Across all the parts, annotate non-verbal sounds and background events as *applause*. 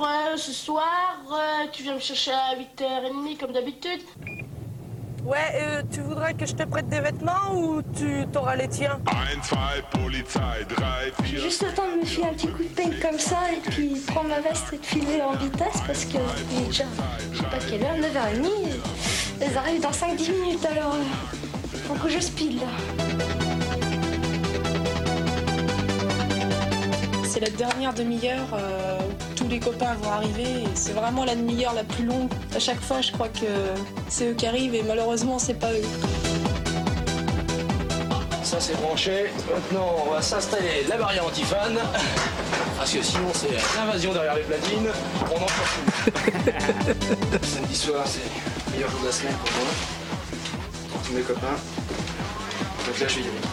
Euh, ce soir, euh, tu viens me chercher à 8h30 comme d'habitude Ouais, euh, tu voudrais que je te prête des vêtements ou tu t'auras les tiens? Je vais juste le temps de me filer un petit coup de peigne comme ça et puis prendre ma veste et de filer en vitesse parce que il est déjà, je sais pas quelle heure, 9h30. Elles arrivent dans 5-10 minutes alors euh, faut que je speed là. C'est la dernière demi-heure euh, les copains vont arriver et c'est vraiment la demi-heure la plus longue. À chaque fois, je crois que c'est eux qui arrivent et malheureusement, c'est pas eux. Ça c'est branché. Maintenant on va s'installer la barrière antifan. Parce que sinon c'est l'invasion derrière les platines. On en plus. *laughs* Samedi soir c'est le meilleur jour de la semaine pour moi. Pour tous mes copains. Donc là je vais y aller.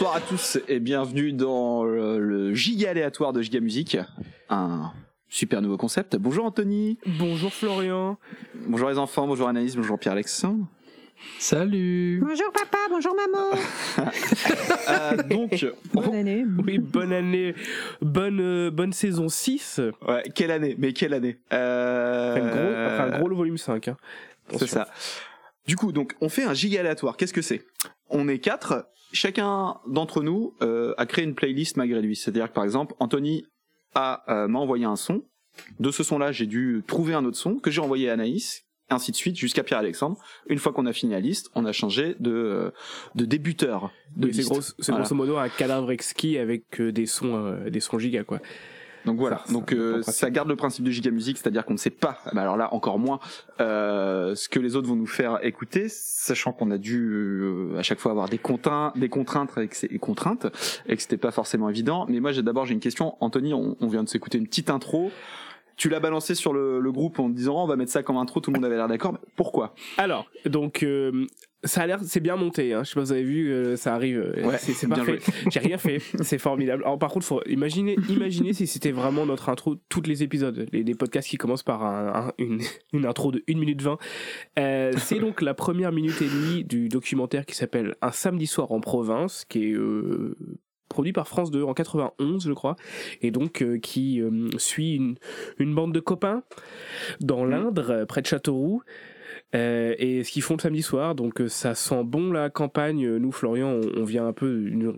Bonsoir à tous et bienvenue dans le, le Giga aléatoire de Giga Musique, un super nouveau concept. Bonjour Anthony, Bonjour Florian. bonjour les enfants, bonjour Anaïs, bonjour Pierre-Alexandre. Salut. Bonjour papa, bonjour maman. *laughs* Euh, donc, Bonne année. Oui, bonne année, bonne euh, bonne saison 6. ouais, quelle année, mais quelle année euh... Enfin, gros, enfin, gros le volume 5. Hein. C'est ça. Du coup, donc, on fait un giga aléatoire. Qu'est-ce que c'est? On est quatre. Chacun d'entre nous euh, a créé une playlist malgré lui. C'est-à-dire que, par exemple, Anthony a euh, m'a envoyé un son. De ce son-là, j'ai dû trouver un autre son que j'ai envoyé à Anaïs, ainsi de suite, jusqu'à Pierre-Alexandre. Une fois qu'on a fini la liste, on a changé de, euh, de débuteur. De Oui, c'est gros, Voilà. grosso modo un cadavre exquis avec euh, des sons, euh, des sons giga quoi. Donc voilà, Ça, donc ça, euh, en principe. ça garde le principe de Giga Music, c'est-à-dire qu'on ne sait pas, bah alors là encore moins, euh, ce que les autres vont nous faire écouter, sachant qu'on a dû euh, à chaque fois avoir des contraintes, des contraintes et que contraintes, et que c'était pas forcément évident. Mais moi j'ai d'abord j'ai une question, Anthony, on, on vient de s'écouter une petite intro. Tu l'as balancé sur le, le groupe en disant oh, on va mettre ça comme intro, tout le monde avait l'air d'accord. Pourquoi? Alors, donc euh, ça a l'air, c'est bien monté. Hein. Je sais pas si vous avez vu, euh, ça arrive. euh, Ouais, c'est parfait. J'ai rien fait, c'est formidable. Alors par contre, faut imaginer, imaginer si c'était vraiment notre intro tous les épisodes, les, les podcasts qui commencent par un- un- une, une intro de 1 minute 20. Euh, c'est donc la première minute et demie du documentaire qui s'appelle Un samedi soir en province, qui est euh, produit par France 2 en 91 je crois et donc euh, qui euh, suit une, une bande de copains dans l'Indre euh, près de Châteauroux euh, et ce qu'ils font le samedi soir, donc ça sent bon la campagne. Nous, Florian, on, on vient un peu du,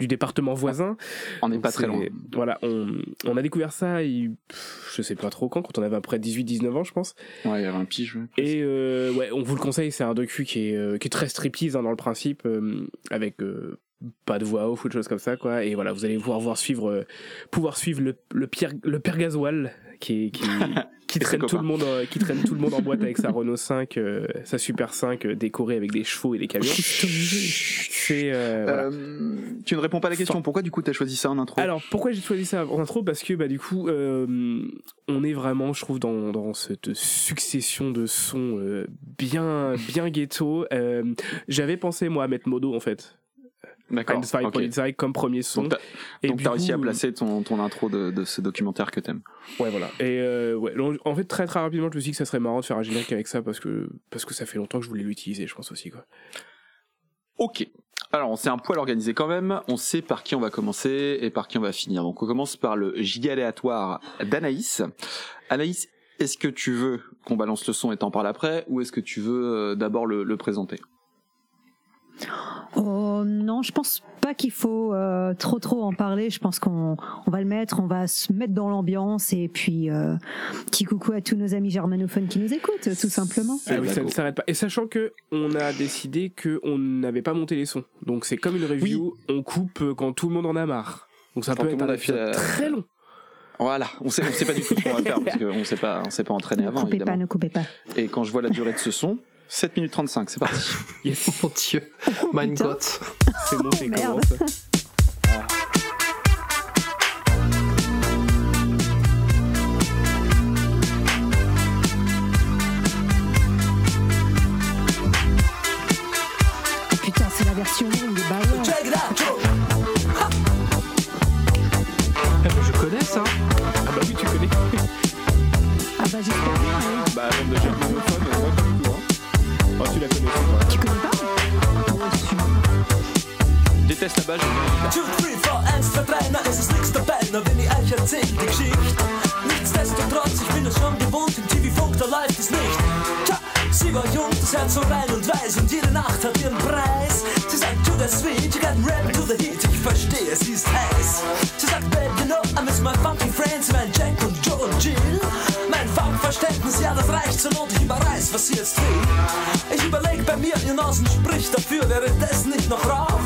du département voisin. On n'est pas très loin. Voilà, on, on a découvert ça, il- pff, je sais pas trop quand, quand on avait à peu près 18-19 ans, je pense. Ouais, il y avait un pige. ouais. Et ouais, on vous le conseille, c'est un docu qui est, qui est très striptease hein, dans le principe, avec pas de voix off ou de choses comme ça, quoi. Et voilà, vous allez pouvoir voir suivre, euh, pouvoir suivre le, le, Pierre, le père Gasoil qui, qui, *laughs* qui, traîne tout le monde, euh, qui traîne tout le monde en boîte avec sa Renault 5, euh, sa Super 5 euh, décorée avec des chevaux et des camions. C'est euh, voilà. Euh, tu ne réponds pas à la question. Pourquoi du coup t'as choisi ça en intro? Alors pourquoi j'ai choisi ça en intro? Parce que bah du coup euh, on est vraiment je trouve dans, dans cette succession de sons euh, bien bien ghetto. Euh, J'avais pensé moi à mettre Modo en fait. D'accord. Einstein ok. Polizei comme premier son. Donc t'as t'as réussi à placer ton, ton intro de, de ce documentaire que t'aimes. Ouais voilà. Et euh, ouais donc, en fait très très rapidement je me suis dit que ça serait marrant de faire un générique avec ça parce que parce que ça fait longtemps que je voulais l'utiliser je pense aussi quoi. Ok. Alors, on s'est un poil organisé quand même. On sait par qui on va commencer et par qui on va finir. Donc, on commence par le giga aléatoire d'Anaïs. Anaïs, est-ce que tu veux qu'on balance le son et t'en parles après, ou est-ce que tu veux euh, d'abord le, le présenter? Oh non, je pense pas qu'il faut euh, trop trop en parler. Je pense qu'on on va le mettre, on va se mettre dans l'ambiance et puis euh, petit coucou à tous nos amis germanophones qui nous écoutent, tout simplement. Ah oui, ça ne s'arrête pas. Et sachant que on a décidé que on n'avait pas monté les sons. Donc c'est comme une review, on coupe euh, quand tout le monde en a marre. Donc ça Quand peut être un épisode très long. Voilà. On sait, on sait pas du tout ce qu'on va faire parce qu'on s'est pas, on s'est pas entraîné Ne avant, coupez évidemment. pas, ne coupez pas. Et quand je vois la durée de ce son, 7 minutes 35, c'est parti. *laughs* yes. Oh mon dieu. Oh, Mein Gott. *laughs* C'est bon, c'est oh, comment ça. Ah. Putain, c'est la version longue bah eh ben, Je connais ça. Ah bah oui, tu connais. ah bah j'espère bien. Hein. Bah, de Oh, tu la connais, pas. Tu connais pas. Déteste la bien. 2, 3, 4, 1, 2, 3, na ist es nix dabei, na wenn ich euch erzähl die Geschichte. Nichtsdestotrotz, ich bin es schon gewohnt, im TV-Funk, da läuft es nicht. Tja, sie war jung, das Herz so rein und weiß und jede Nacht hat ihren Preis. Sie sagt, to the sweet, you got rap to the heat, ich verstehe, sie ist heiß. Sie sagt, babe, you know, I miss my funky friends, mein Jack und. Mein Funkverständnis, ja, das reicht zur Not, ich überreiß, was sie jetzt will. Ich überleg bei mir, ihr Nasen spricht dafür, währenddessen nicht noch Rauch.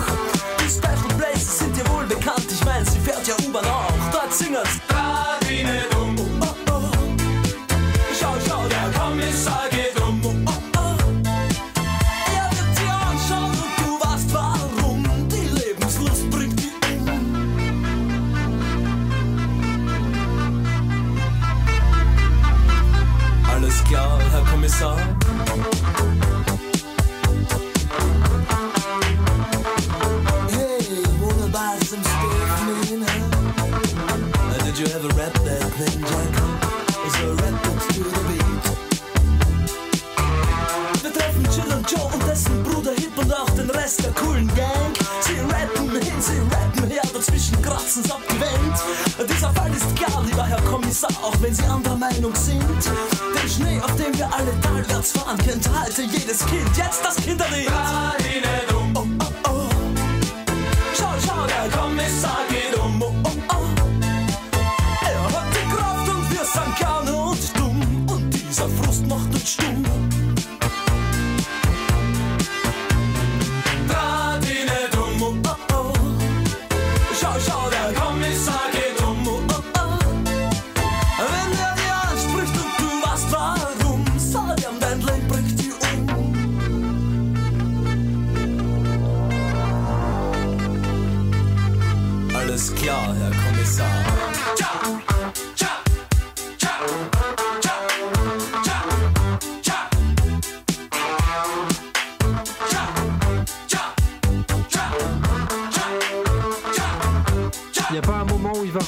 Die Special Places sind dir wohl bekannt, ich mein, sie fährt ja U-Bahn auch. Dort singen's. Radine Did you ever rap that thing, Jack? So rap it to the beat. Wir treffen Jill und Joe und dessen Bruder Hip und auch den Rest der coolen Gang. Sie rappen hin, sie rappen her, dazwischen kratzen's abgewendet. Dieser Fall ist klar, lieber Herr Kommissar, auch wenn Sie anderer Meinung sind. Den Schnee, auf dem wir alle talwärts fahren, kennt jedes Kind. Jetzt das Kinderlied. Oh, me sa che non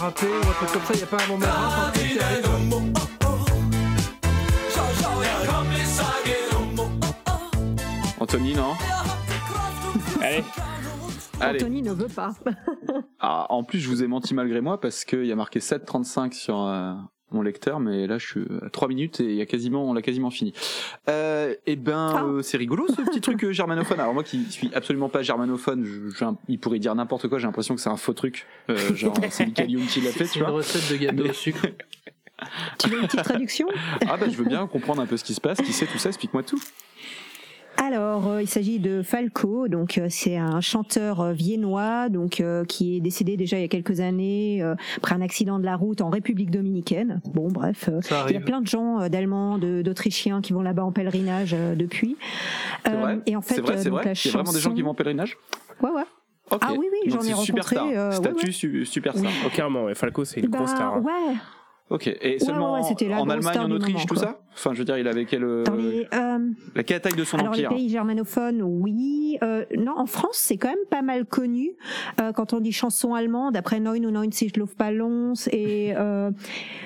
rapper ou un truc comme ça, il y a pas un moment rap, qui arrive. Anthony, non Allez, Allez. Anthony ne veut pas. Ah, en plus, je vous ai menti malgré moi parce qu'il y a marqué 7.35 sur euh, mon lecteur, mais là, je suis à 3 minutes et il y a quasiment, on l'a quasiment fini. Euh, et ben, Ah. euh, c'est rigolo ce petit truc *laughs* euh, germanophone. Alors moi qui suis absolument pas germanophone, je, il pourrait dire n'importe quoi. J'ai l'impression que c'est un faux truc. Euh, genre, c'est Michael Youn qui l'a fait, C'est tu une vois. recette de gâteau au *laughs* sucre. Tu veux une petite traduction? Ah bah je veux bien comprendre un peu ce qui se passe. Qui sait tout ça Explique-moi tout. Alors, euh, il s'agit de Falco, donc euh, c'est un chanteur euh, viennois, donc euh, qui est décédé déjà il y a quelques années euh, après un accident de la route en République dominicaine. Bon, bref, euh, il y a plein de gens euh, d'Allemands, d'Autrichiens qui vont là-bas en pèlerinage euh, depuis. C'est Euh, vrai et en fait, C'est vrai, euh, c'est donc, vrai. la Il y a vraiment des gens qui vont en pèlerinage Ouais, ouais. Ah oui, oui, j'en ai rencontré, euh, ouais, Statut ouais. su- superstar. oh, carrément, ouais, Falco, c'est une grosse Bah, star. hein. ouais. Ok. Et seulement ouais, c'était la en Allemagne, en Autriche, moment, tout quoi. ça? Enfin, je veux dire, il avait quel euh, euh, la quelle taille de son Alors empire? les pays germanophones, oui. Euh, non, en France, c'est quand même pas mal connu. Euh, quand on dit chanson allemande, après Neun und neunzig Luftballons et euh,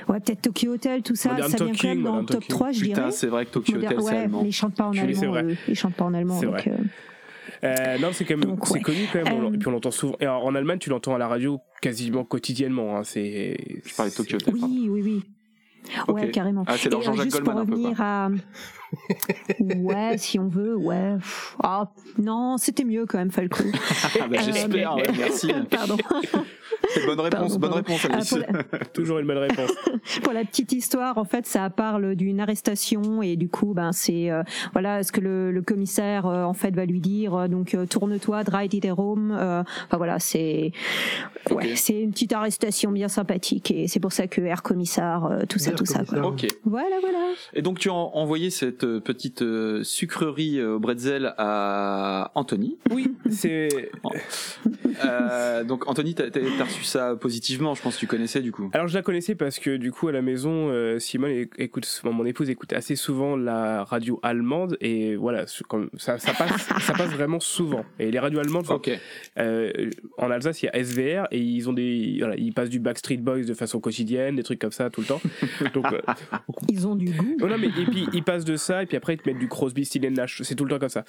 ouais, peut-être Tokyo Hotel, tout ça, Modern ça vient quand même dans le top Talking. 3, je Putain, dirais. c'est vrai que Tokyo Modern- Hotel, c'est ouais, allemand. mais ils chantent pas en Oui, c'est allemand. Ils chantent pas en allemand. Donc. Euh, Euh, non, c'est quand même, Donc, c'est ouais. connu quand même. Euh, Et puis on l'entend souvent. Et en en Allemagne, tu l'entends à la radio quasiment quotidiennement. Hein. C'est. Je parlais de Tokyo Hotel. pardon. oui, oui, oui. Ok. Ouais, carrément. Ah, c'est leur Et, euh, Jean-Jacques Goldman pour un peu, revenir à... ouais, si on veut, ouais. Ah, non, c'était mieux quand même, Falco. *laughs* Ah bah, Euh, J'espère, mais- ouais, merci. *laughs* Pardon. *laughs* bonne réponse, Pardon, bonne pardon. réponse, Ah, Alice. la- *laughs* Toujours une bonne réponse. *laughs* pour la petite histoire, en fait, ça parle d'une arrestation et du coup, ben c'est euh, voilà ce que le, le commissaire euh, en fait va lui dire. euh, donc euh, tourne-toi, drei die Rom. Euh, enfin voilà, c'est ouais, c'est une petite arrestation bien sympathique et c'est pour ça que Air Commissar, euh, tout ça, Air tout ça. Quoi. Ok. Voilà, voilà. Et donc tu as en- envoyé cette petite euh, sucrerie euh, au bretzel à Anthony. Oui, c'est. *laughs* Euh, donc Anthony, t'as reçu ça positivement. Je pense que tu connaissais du coup. Alors je la connaissais parce que du coup à la maison, euh, Simone écoute, souvent- mon épouse écoute assez souvent la radio allemande et voilà, comme ça, ça passe, *laughs* ça passe vraiment souvent. Et les radios allemandes, enfin, Ok. euh, en Alsace il y a SVR et ils ont des, voilà, ils passent du Backstreet Boys de façon quotidienne, des trucs comme ça tout le temps. *laughs* Donc euh, Ils ont du goût. Oh non, mais et puis ils passent de ça et puis après ils te mettent du Crosby, Stills and Nash. C'est tout le temps comme ça.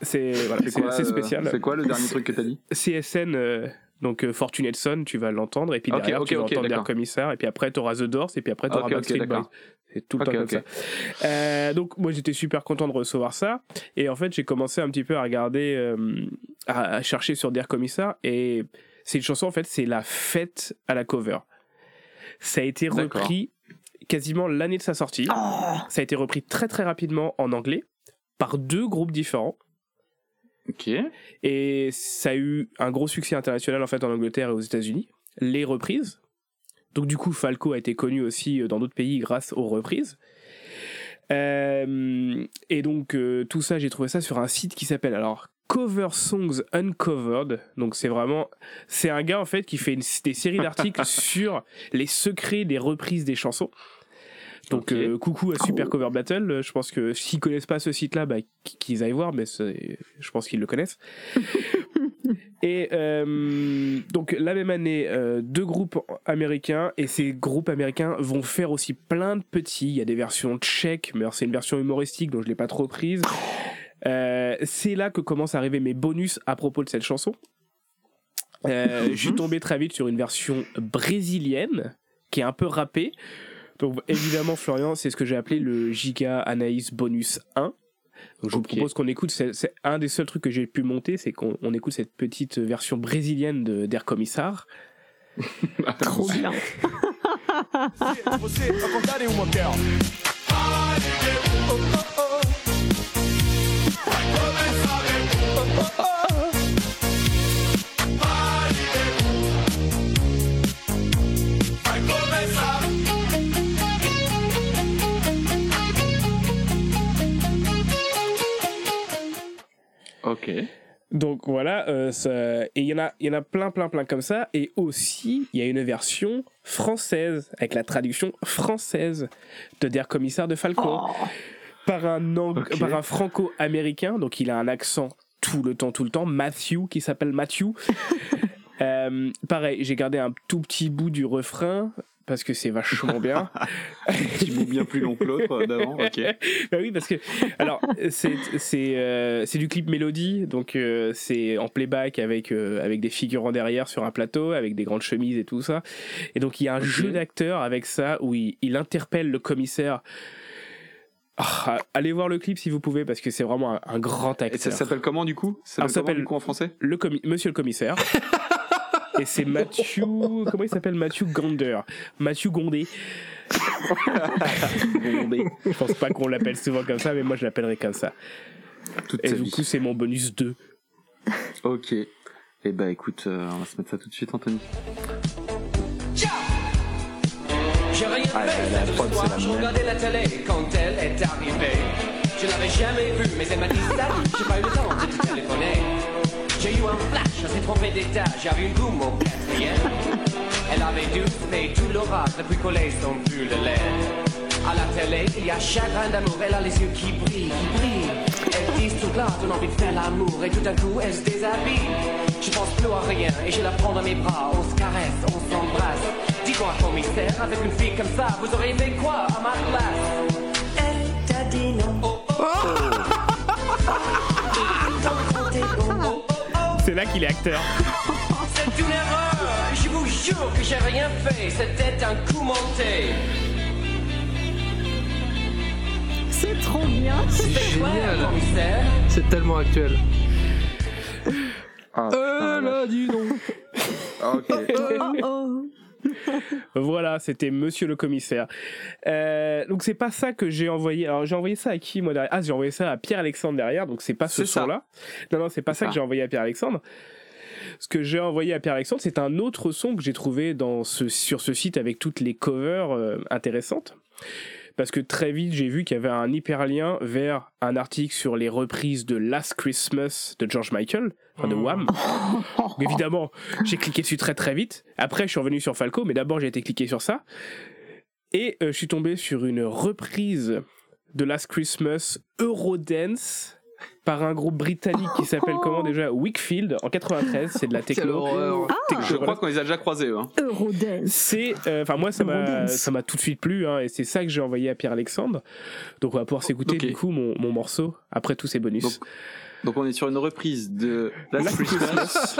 C'est voilà, euh, spécial. C'est quoi le dernier truc que t'as dit? CSN, euh, donc euh, Fortunate Son, tu vas l'entendre, et puis derrière tu vas ok, entendre d'accord. Der Commissaire, et puis après tu auras The Doors, et puis après tu auras Backstreet Boys. C'est tout le temps comme ça. Euh, donc moi j'étais super content de recevoir ça, et en fait j'ai commencé un petit peu à regarder, euh, à, à chercher sur Der Commissaire, et c'est une chanson en fait, c'est la fête à la cover. Ça a été repris quasiment l'année de sa sortie. Ça a été repris très très rapidement en anglais par deux groupes différents. Ok. Et ça a eu un gros succès international en fait en Angleterre et aux États-Unis. Les reprises. Donc du coup, Falco a été connu aussi euh, dans d'autres pays grâce aux reprises. Euh, et donc euh, tout ça, j'ai trouvé ça sur un site qui s'appelle alors Cover Songs Uncovered. Donc c'est vraiment, c'est un gars en fait qui fait une- des séries d'articles *laughs* sur les secrets des reprises des chansons. Donc euh, coucou à Super Cover Battle. Euh, Je pense que s'ils connaissent pas ce site-là, bah, qu- qu'ils aillent voir, mais je pense qu'ils le connaissent. *laughs* Et euh, donc la même année, euh, deux groupes américains et ces groupes américains vont faire aussi plein de petits. Il y a des versions tchèques, mais c'est une version humoristique donc je l'ai pas trop prise. C'est là que commencent à arriver mes bonus à propos de cette chanson. Je suis tombé très vite sur une version brésilienne qui est un peu rappée. Donc évidemment Florian, c'est ce que j'ai appelé le Giga Anaïs Bonus 1. Donc, je vous propose qu'on écoute, c'est c'est un des seuls trucs que j'ai pu monter, c'est qu'on on écoute cette petite version brésilienne de d'Air Commissar. *laughs* Trop bien. *laughs* Ok. Donc voilà, euh, ça- et il y en a, il y en a plein, plein, plein comme ça. Et aussi, il y a une version française avec la traduction française de Der Commissar de Falco par un Ang- Ok. par un franco-américain. Donc il a un accent tout le temps, tout le temps. Matthew qui s'appelle Matthew. *laughs* Euh, pareil, j'ai gardé un tout petit bout du refrain parce que c'est vachement bien. *laughs* Tu bout bien plus long que l'autre euh, d'avant. Ok. *laughs* bah oui, parce que alors c'est c'est euh, c'est du clip mélodie, donc euh, c'est en playback avec euh, avec des figurants derrière sur un plateau, avec des grandes chemises et tout ça. Et donc il y a un jeu d'acteur avec ça où il, il interpelle le commissaire. Ah, allez voir le clip si vous pouvez parce que c'est vraiment un, un grand acteur. Et ça s'appelle comment du coup? Ça s'appelle en français? le Monsieur le commissaire. *laughs* Et c'est Mathieu. Comment il s'appelle Mathieu Gonder. Mathieu Gondé. Gondé. Je pense pas qu'on l'appelle souvent comme ça, mais moi je l'appellerai comme ça. Toute Et du vie. coup, c'est mon bonus 2. Ok. Et bah écoute, euh, on va se mettre ça tout de suite, Anthony. J'ai rien Ah, fait la- la prod, soir, je regardais la télé quand elle est arrivée. Je l'avais jamais vue, mais elle m'a dit salut, j'ai pas eu le temps de téléphoner. J'ai eu un flash, elle s'est trompée d'étage, j'avais une goût au quatrième. Elle avait dû faire tout l'orage depuis collé son pull de laine. À la télé, il y a chagrin d'amour, elle a les yeux qui brillent, qui brillent. Elle dit tout là, donne envie de faire l'amour, et tout d'un coup, elle se déshabille. Je pense plus à rien, et je la prends dans mes bras, on se caresse, on s'embrasse. Dis-moi, commissaire, avec une fille comme ça, vous auriez fait quoi à ma place? Elle t'a dit non. C'est là qu'il est acteur. *laughs* C'est une erreur, je vous jure que j'ai rien fait, c'était un coup monté. C'est trop bien. C'est génial. Commissaire C'est tellement actuel. Ah, Elle a dit non. Ok. *laughs* Oh, oh. *laughs* Voilà, c'était Monsieur le commissaire. Euh, donc c'est pas ça que j'ai envoyé. Alors j'ai envoyé ça à qui moi derrière? Ah, j'ai envoyé ça à Pierre Alexandre derrière. Donc c'est pas ce ça. son-là. Non non, c'est pas ça. que j'ai envoyé à Pierre Alexandre. Ce que j'ai envoyé à Pierre Alexandre, c'est un autre son que j'ai trouvé dans ce, sur ce site avec toutes les covers euh, intéressantes. Parce que très vite j'ai vu qu'il y avait un hyperlien vers un article sur les reprises de Last Christmas de George Michael, enfin de Wham. *laughs* Donc, évidemment, j'ai cliqué dessus très très vite. Après, je suis revenu sur Falco, mais d'abord j'ai été cliqué sur ça. Et euh, je suis tombé sur une reprise de Last Christmas Eurodance par un groupe britannique qui s'appelle comment déjà Wickfield en 93 c'est de la techno. Techno, Je crois qu'on les a déjà croisés. Hein. Eurodance. C'est, euh, enfin moi ça m'a, ça m'a tout de suite plu, hein, et c'est ça que j'ai envoyé à Pierre Alexandre. Donc on va pouvoir s'écouter du coup mon, mon morceau après tous ces bonus. Donc, donc on est sur une reprise de Last Christmas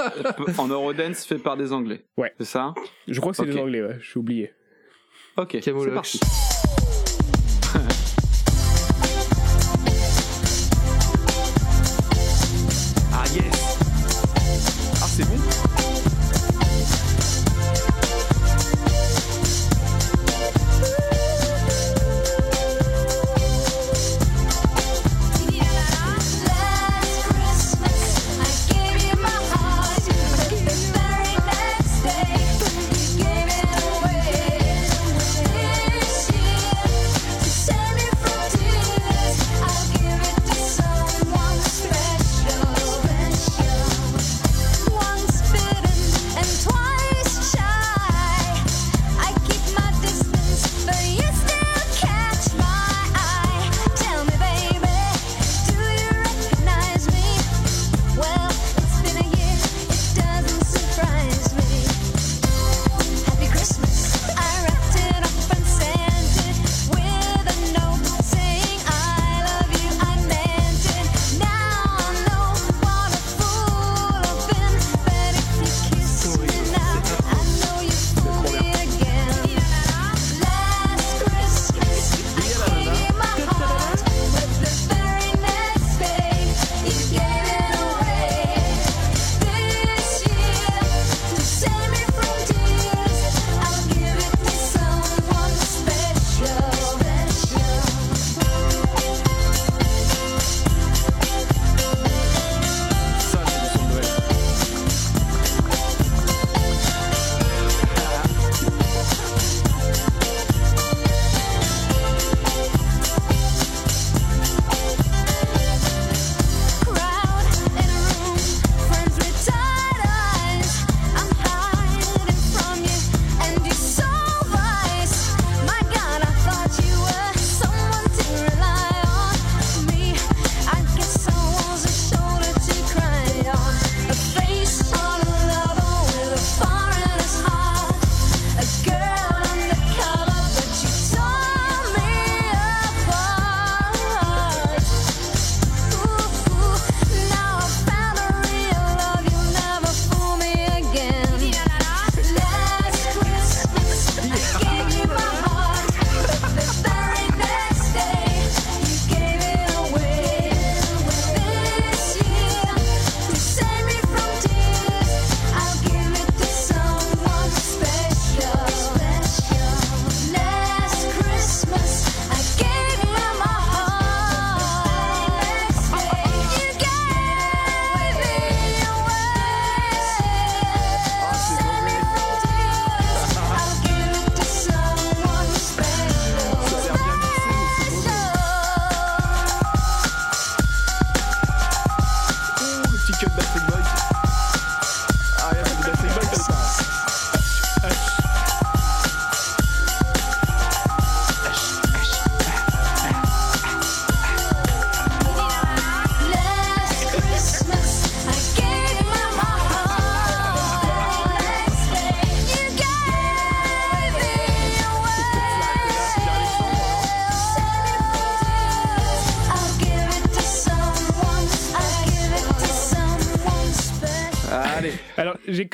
en Eurodance fait par des Anglais. Ouais. C'est ça? Je crois que c'est des Anglais, ouais, j'ai oublié. Ok, c'est Camoulox. parti.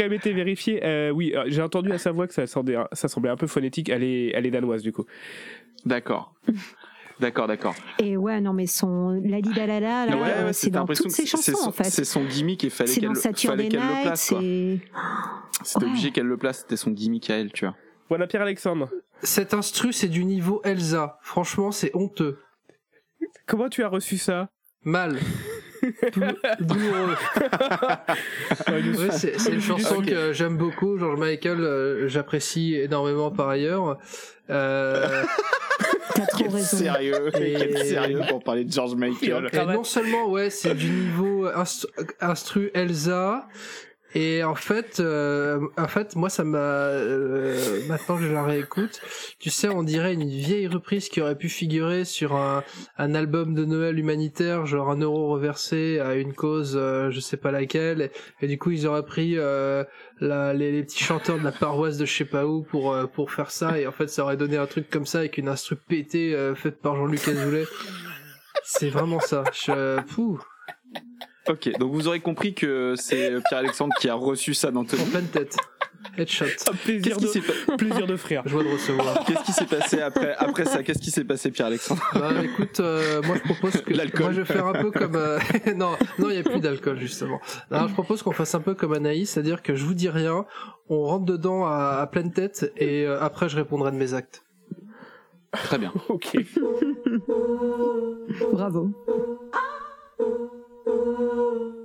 Même été vérifié. euh, oui, euh, j'ai entendu à sa voix que ça semblait, ça semblait un peu phonétique. Elle est, elle est danoise du coup. D'accord. D'accord, d'accord. Et ouais, non, mais son Lali Dalala, là, Ouais, ouais, c'est dans toutes ses c'est chansons, son- en fait. C'est son gimmick et fallait qu'elle le- Saturday fallait qu'elle le Night, place. quoi. c'est... C'était obligé qu'elle le place, c'était son gimmick à elle, tu vois. Voilà Pierre Alexandre. Cet instru, c'est du niveau Elsa. Franchement, c'est honteux. Comment tu as reçu ça? Mal. Douloureux. *laughs* Ouais, c'est une chanson que j'aime beaucoup. George Michael, euh, j'apprécie énormément par ailleurs. Euh, *laughs* Quel sérieux, Et- quel sérieux pour parler de George Michael. et non seulement, ouais, c'est du niveau instru, instru Elsa. Et en fait, euh, en fait, moi, ça m'a. euh, maintenant que je la réécoute, tu sais, on dirait une vieille reprise qui aurait pu figurer sur un, un album de Noël humanitaire, genre un euro reversé à une cause, euh, je sais pas laquelle. Et, du coup, ils auraient pris euh, la, les, les petits chanteurs de la paroisse de je sais pas où pour euh, pour faire ça. Et en fait, ça aurait donné un truc comme ça avec une instru pétée euh, faite par Jean-Luc Azoulay. C'est vraiment ça. Je, pouh. Ok, donc vous aurez compris que c'est Pierre-Alexandre qui a reçu ça d'Anthony. En pleine tête. Headshot. plaisir, de, pa- plaisir de frère. Joie de recevoir. Qu'est-ce qui s'est passé après, après ça? Qu'est-ce qui s'est passé, Pierre-Alexandre? Bah écoute, euh, moi je propose que L'alcool. moi je vais faire un peu comme euh, *laughs* non non il y a plus d'alcool justement. Alors je propose qu'on fasse un peu comme Anaïs, c'est-à-dire que je vous dis rien, on rentre dedans à, à pleine tête et euh, après je répondrai de mes actes. Très bien. Ok. *laughs* Bravo. On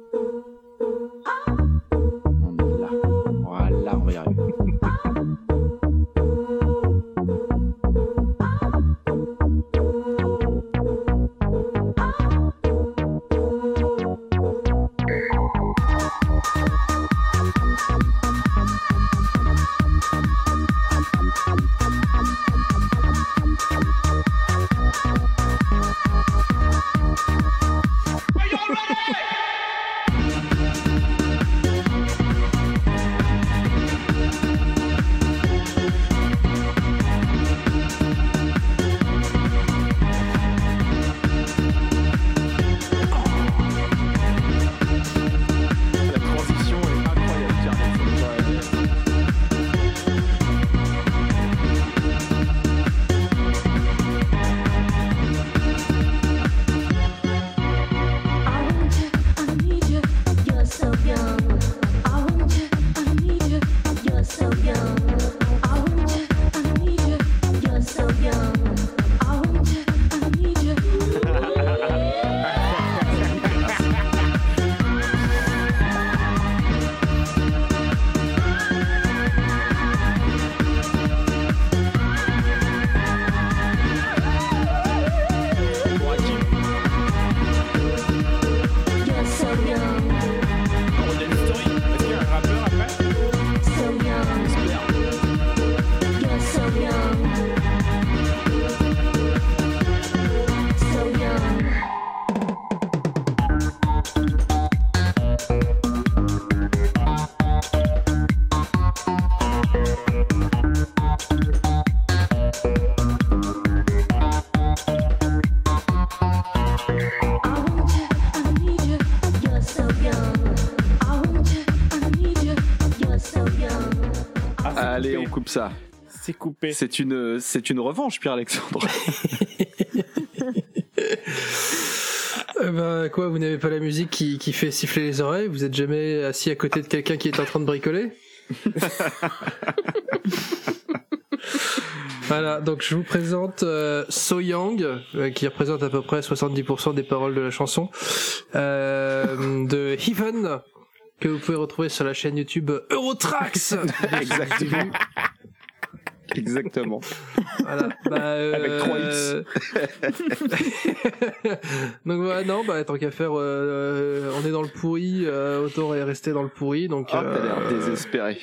coupé. C'est une, c'est une revanche, Pierre-Alexandre. *laughs* Euh, bah quoi, vous n'avez pas la musique qui, qui fait siffler les oreilles? Vous êtes jamais assis à côté de quelqu'un qui est en train de bricoler? *laughs* Voilà, donc je vous présente euh, So Young, euh, qui représente à peu près 70% des paroles de la chanson, euh, de Heaven, que vous pouvez retrouver sur la chaîne YouTube Eurotrax Exactement. *laughs* Exactement. Voilà. Bah, *laughs* euh, Avec *laughs* 3X. donc voilà, non, bah tant qu'à faire, euh, on est dans le pourri, euh, autant rester dans le pourri. Donc. Ah, t'as l'air euh, désespéré.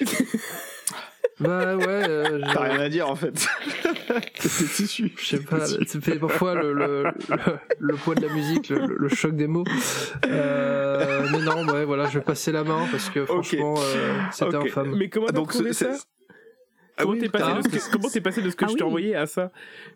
Bah ouais. euh, je- T'as rien à dire en fait. C'est tissu. Je sais pas, c'est fait parfois le, le, le, le poids de la musique, le, le choc des mots. Euh, mais non, ouais, voilà, je vais passer la main parce que franchement, euh, c'était Ok. infâme. Mais comment t'as trouvé ça? C'est- Comment oui, t'es passé, de ce que- comment t'es passé de ce que Ah je t'ai oui. envoyé à ça,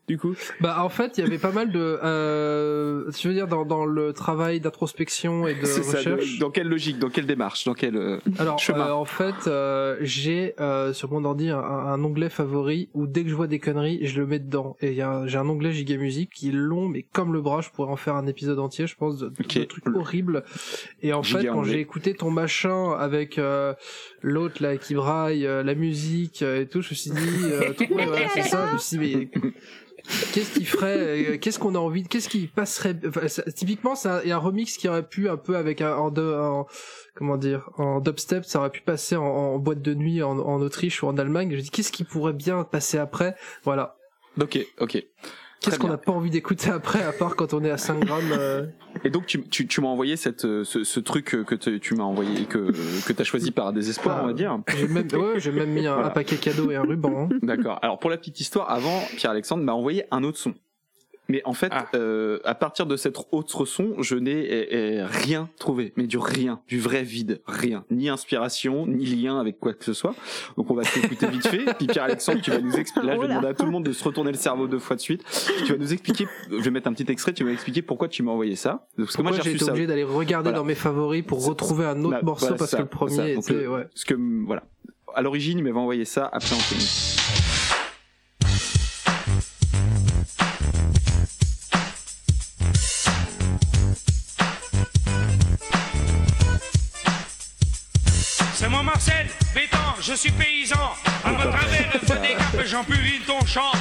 du coup? Bah en fait, il y avait pas mal de, euh, je veux dire, dans, dans le travail d'introspection et de *laughs* C'est ça. recherche. Dans quelle logique Dans quelle démarche Dans quel euh, Alors, chemin? euh, en fait, euh, j'ai euh, sur mon ordi un, un onglet favori où dès que je vois des conneries, je le mets dedans. Et il y a un- j'ai un onglet Giga Music qui est long, mais comme le bras, je pourrais en faire un épisode entier, je pense, de, trucs horribles. Et en Giga fait, quand j'ai écouté ton machin avec euh, l'autre là qui braille, euh, la musique euh, et tout, je me suis dit, euh, ouais, voilà, *laughs* c'est ça. Je me suis dit, mais Qu'est-ce qui ferait, euh, qu'est-ce qu'on a envie, qu'est-ce qui passerait, enfin, ça- typiquement, c'est un, il y a un remix qui aurait pu un peu avec un, en, deux- en- comment dire, en dubstep, ça aurait pu passer en, en boîte de nuit en, en Autriche ou en Allemagne. Je dis, qu'est-ce qui pourrait bien passer après? Voilà. Ok, ok. Qu'est-ce qu'on n'a pas envie d'écouter après, à part quand on est à 5 grammes euh, Et donc tu, tu, tu m'as envoyé cette, euh, ce, ce truc que te- tu m'as envoyé que que t'as choisi par désespoir, on va dire. J'ai même, ouais, j'ai même mis un, Voilà. un paquet cadeau et un ruban. hein. D'accord. Alors pour la petite histoire, avant Pierre-Alexandre m'a envoyé un autre son. Mais en fait, euh, à partir de cet autre son, je n'ai rien trouvé, mais du rien, du vrai vide, rien, ni inspiration, ni lien avec quoi que ce soit. Donc on va s'écouter vite fait. Puis Pierre-Alexandre, tu vas nous expliquer. Là, je vais demander à tout le monde de se retourner le cerveau deux fois de suite. Tu vas nous expliquer. Je vais mettre un petit extrait. Tu vas expliquer pourquoi tu m'as envoyé ça. Parce que moi, j'ai été obligé d'aller regarder Voilà. dans mes favoris pour retrouver un autre Bah, morceau voilà, parce ça, que le premier ça. Était, le- ouais. Parce que voilà. À l'origine, il m'avait envoyé ça après Anthony. C'est moi Marcel, Bétan, je suis paysan. À votre travers, le feu des capes, j'en ton chant.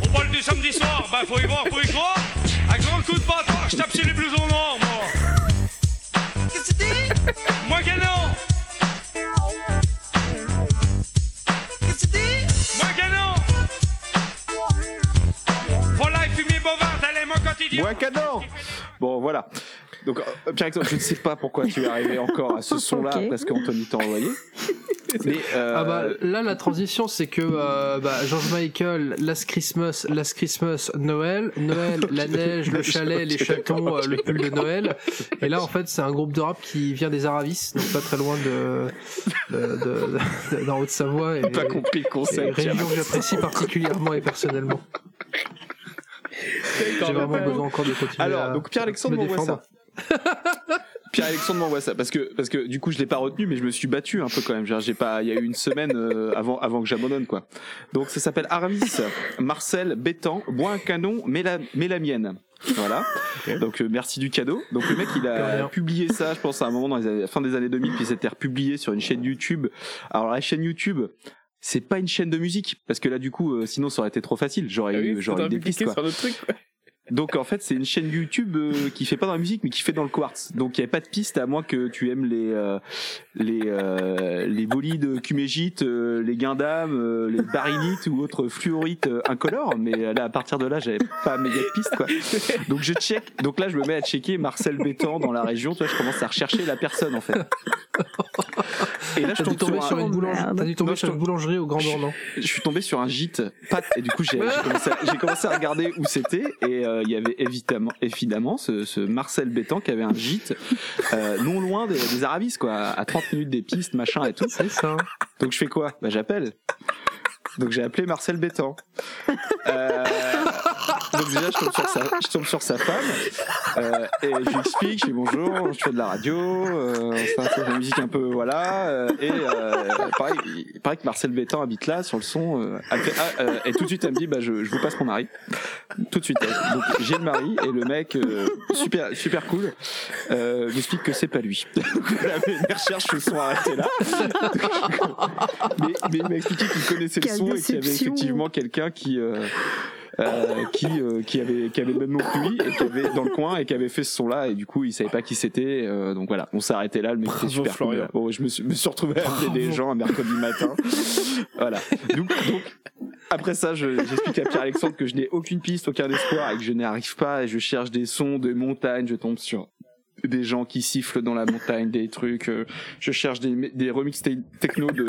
Au bol du samedi soir, bah faut y voir pour y croire. À grand coup de bâtard, je tape sur les blousons noirs, moi. Qu'est-ce que tu dis? Moi que non Qu'est-ce que tu dis? Moi que non Volaille, fumier bovin, tel est mon quotidien. Moi cadeau Bon, voilà. Donc, euh, Pierre-Alexandre, je ne sais pas pourquoi tu es arrivé encore à ce *laughs* son-là Ok. parce qu'Anthony t'a envoyé. *laughs* Mais, euh, Ah bah là la transition c'est que euh, bah, George Michael, Last Christmas, Last Christmas, Noël, Noël, la *laughs* neige, le chalet, les chatons, euh, le pull de Noël. Et là en fait c'est un groupe de rap qui vient des Aravis, donc pas très loin de de- de- de- d'en Haute-Savoie. Et, Pas compris le concept, et Région que j'apprécie particulièrement et personnellement. J'ai vraiment besoin encore de continuer. Alors, à donc Pierre-Alexandre me m'envoie ça. *laughs* Pierre-Alexandre m'envoie ça parce que parce que du coup je l'ai pas retenu mais je me suis battu un peu quand même. J'ai pas, il y a eu une semaine euh, avant avant que j'abandonne quoi. Donc ça s'appelle Aramis, Marcel Bétan, bois un canon, mais la mais la mienne. Voilà. Donc euh, merci du cadeau. Donc le mec il a publié ça, je pense à un moment dans les années- fin des années 2000 puis c'était republié sur une chaîne YouTube. Alors la chaîne YouTube c'est pas une chaîne de musique parce que là du coup euh, sinon ça aurait été trop facile. J'aurais Ah oui, j'aurais eu des pistes quoi. sur quoi. Donc en fait c'est une chaîne YouTube euh, qui fait pas dans la musique mais qui fait dans le quartz. Donc il y avait pas de piste à moins que tu aimes les euh, les euh, les bolides cumégites, euh, les guindames, euh, les barinites ou autres fluorites euh, incolores. Mais là à partir de là j'avais pas méga de piste quoi. Donc je check. Donc là je me mets à checker Marcel Bétan dans la région. Tu vois je commence à rechercher la personne en fait. Et là je tombe sur un- une boulangerie, t'as dû tomber Non, je sur une boulangerie au Grand Bornand. je suis tombé sur un gîte pâte et du coup j'ai j'ai commencé, à- j'ai commencé à regarder où c'était et euh, il y avait évidemment évidemment ce, ce Marcel Bétan qui avait un gîte euh, non loin des, des Arabis quoi à 30 minutes *laughs* des pistes machin et tout. C'est ça. Donc je fais quoi? Bah j'appelle donc j'ai appelé Marcel Bétan euh, donc déjà je tombe sur sa, je tombe sur sa femme. Euh, et je lui explique je dis bonjour je fais de la radio euh, c'est de la musique un peu voilà. Euh, et euh, pareil il que Marcel Bétan habite là sur le son euh, fait, ah, et tout de suite elle me dit bah je, je vous passe mon mari. Tout de suite donc j'ai le mari et le mec super super cool euh, m'explique que c'est pas lui. *laughs* Donc mes recherches se sont arrêtées là. *laughs* Mais, mais il m'a expliqué qu'il connaissait le et qu'il y avait effectivement quelqu'un qui euh, euh, qui euh, qui avait qui avait le même nom que lui et qui avait dans le coin et qui avait fait ce son là et du coup il savait pas qui c'était euh, donc voilà. On s'est arrêté là le mec était super Florian. cool. Bon, je me suis, me suis retrouvé à appeler des gens un mercredi matin. Voilà. Donc, donc après ça, je- j'explique à Pierre-Alexandre que je n'ai aucune piste, aucun espoir et que je n'y arrive pas et je cherche des sons de montagne, je tombe sur des gens qui sifflent dans la montagne, des trucs, euh, je cherche des, des remix te- techno de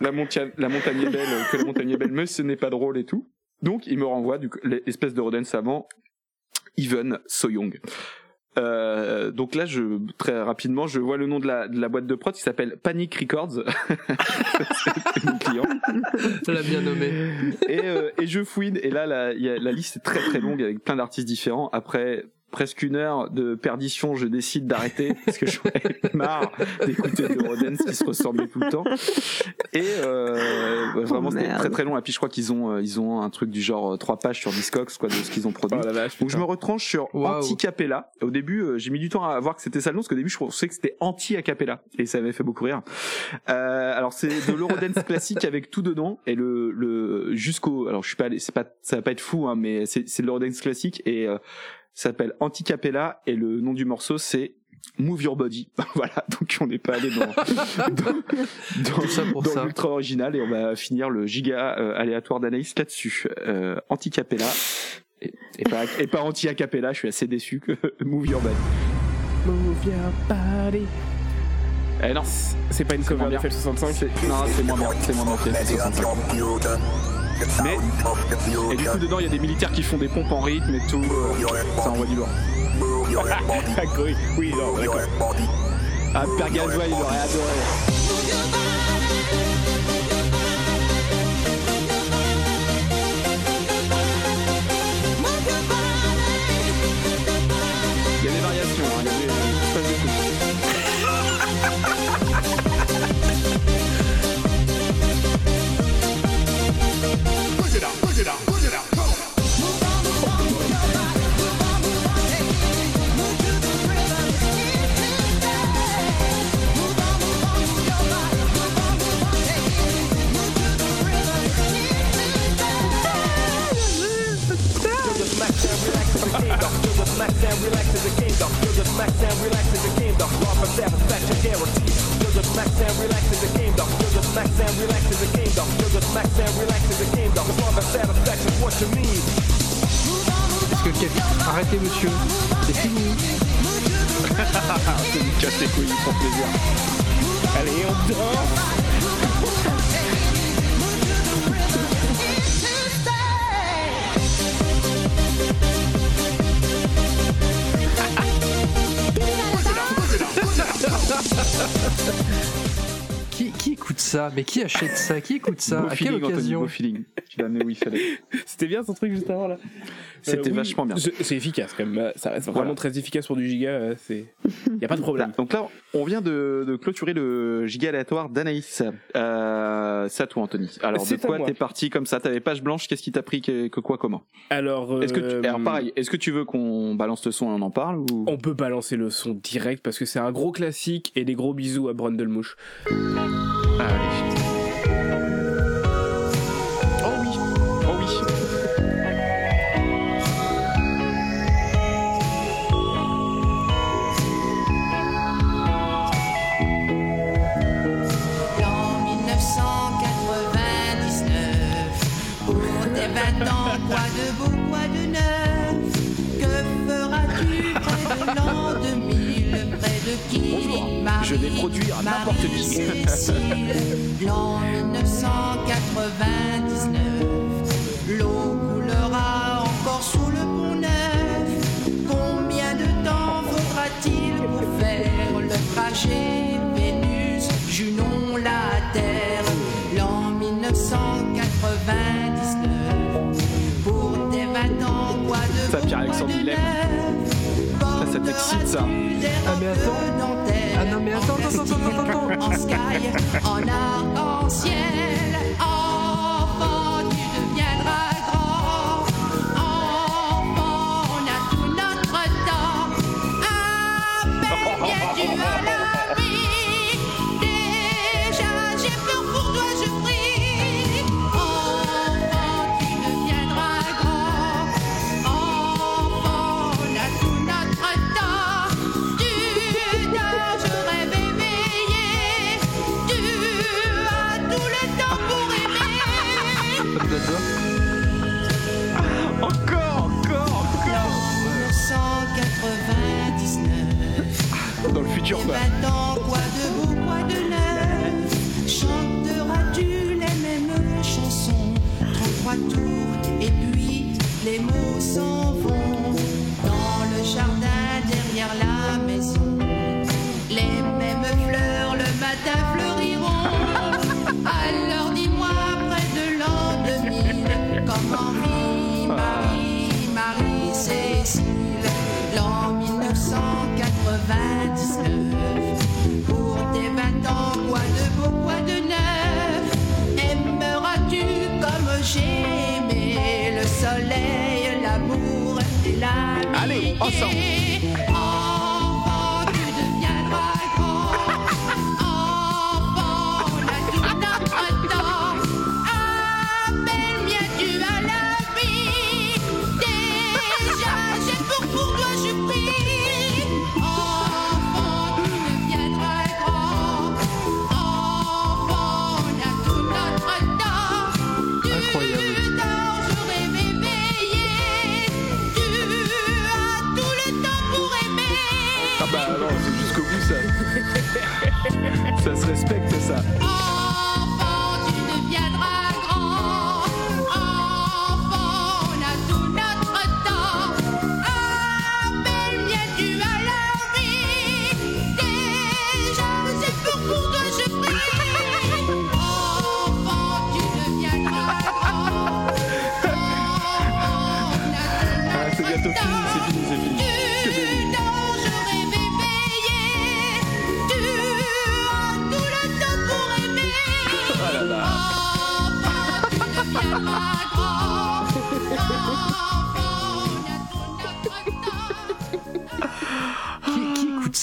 la, montagne la montagne est belle, que la montagne est belle, mais ce n'est pas drôle et tout. Donc il me renvoie du l'espèce de Roden savant, Even Soyoung. Euh, donc là, je très rapidement, je vois le nom de la, de la boîte de prod qui s'appelle Panic Records. *laughs* C'est mon client. Tu l'as bien nommé. Et, euh, et je fouine. Et là, la, il y a- la liste est très très longue avec plein d'artistes différents. Après, presque une heure de perdition, je décide d'arrêter parce que j'en avais *laughs* marre d'écouter de Rodens qui se ressemblaient tout le temps. Et euh, ouais, vraiment, Oh, c'était merde. très très long. Et puis je crois qu'ils ont euh, ils ont un truc du genre euh, trois pages sur Discogs quoi de ce qu'ils ont produit. Donc je me retranche sur Waouh. anti capella. Au début, euh, j'ai mis du temps à voir que c'était ça le nom parce qu'au début je pensais que c'était anti a cappella et ça m'avait fait beaucoup rire. Euh, alors c'est de l'Eurodance *laughs* classique avec tout dedans et le le jusqu'au alors je suis pas allé c'est pas ça va pas être fou hein mais c'est c'est de l'Eurodance classique et euh, s'appelle anti capella et le nom du morceau c'est Move Your Body. *laughs* voilà, donc on n'est pas allé dans, *laughs* dans, dans l'ultra original et on va finir le giga euh, aléatoire d'analyse là-dessus. Euh, anti capella et, et pas, et pas anti acapella, je suis assez déçu que *laughs* Move Your Body. Move your body. Eh non, c'est pas une cover moins bien. d'FL65 C'est- Non, c'est moins bien, c'est moins bien que FL65. Mais, et du coup, dedans, il y a des militaires qui font des pompes en rythme et tout, euh, ça envoie du lourd. *laughs* Ah, oui, oui, non, d'accord. Ah, Père Gazois, il aurait adoré. max and relax is a game, dog. Feel the max and relax is a Parce que quel- Arrêtez monsieur, c'est fini. *laughs* C'est une casse les couilles pour plaisir. Allez, on danse *laughs* Qui, qui écoute ça? Mais qui achète ça? Qui écoute ça? Beau À quelle feeling, Anthony, occasion? beau feeling. Tu l'as amené où il fallait. C'était bien son truc juste avant là. C'était oui, vachement bien. c'est- efficace quand même. Ça reste vraiment très efficace pour du giga. euh, C'est. Y a pas de problème. Donc là, on vient de, de clôturer le giga aléatoire d'Anaïs. Euh, c'est à toi, Anthony. Alors, de quoi t'es parti comme ça? T'avais page blanche, qu'est-ce qui t'a pris que, que quoi, comment? Alors. Est-ce que euh, tu, alors pareil, est-ce que tu veux qu'on balance le son et on en parle ou? On peut balancer le son direct parce que c'est un gros classique et des gros bisous à Brundlemouche. Allez. Tes 20 ans, quoi de beau, quoi de neuf Que feras-tu près de l'an 2000 Près de qui Marie, Je vais produire n'importe qui. L'an 1999, l'eau ça Ah mais attends Ah non mais attends, attends, attends, attends, attends. en sky, en arc-en-ciel.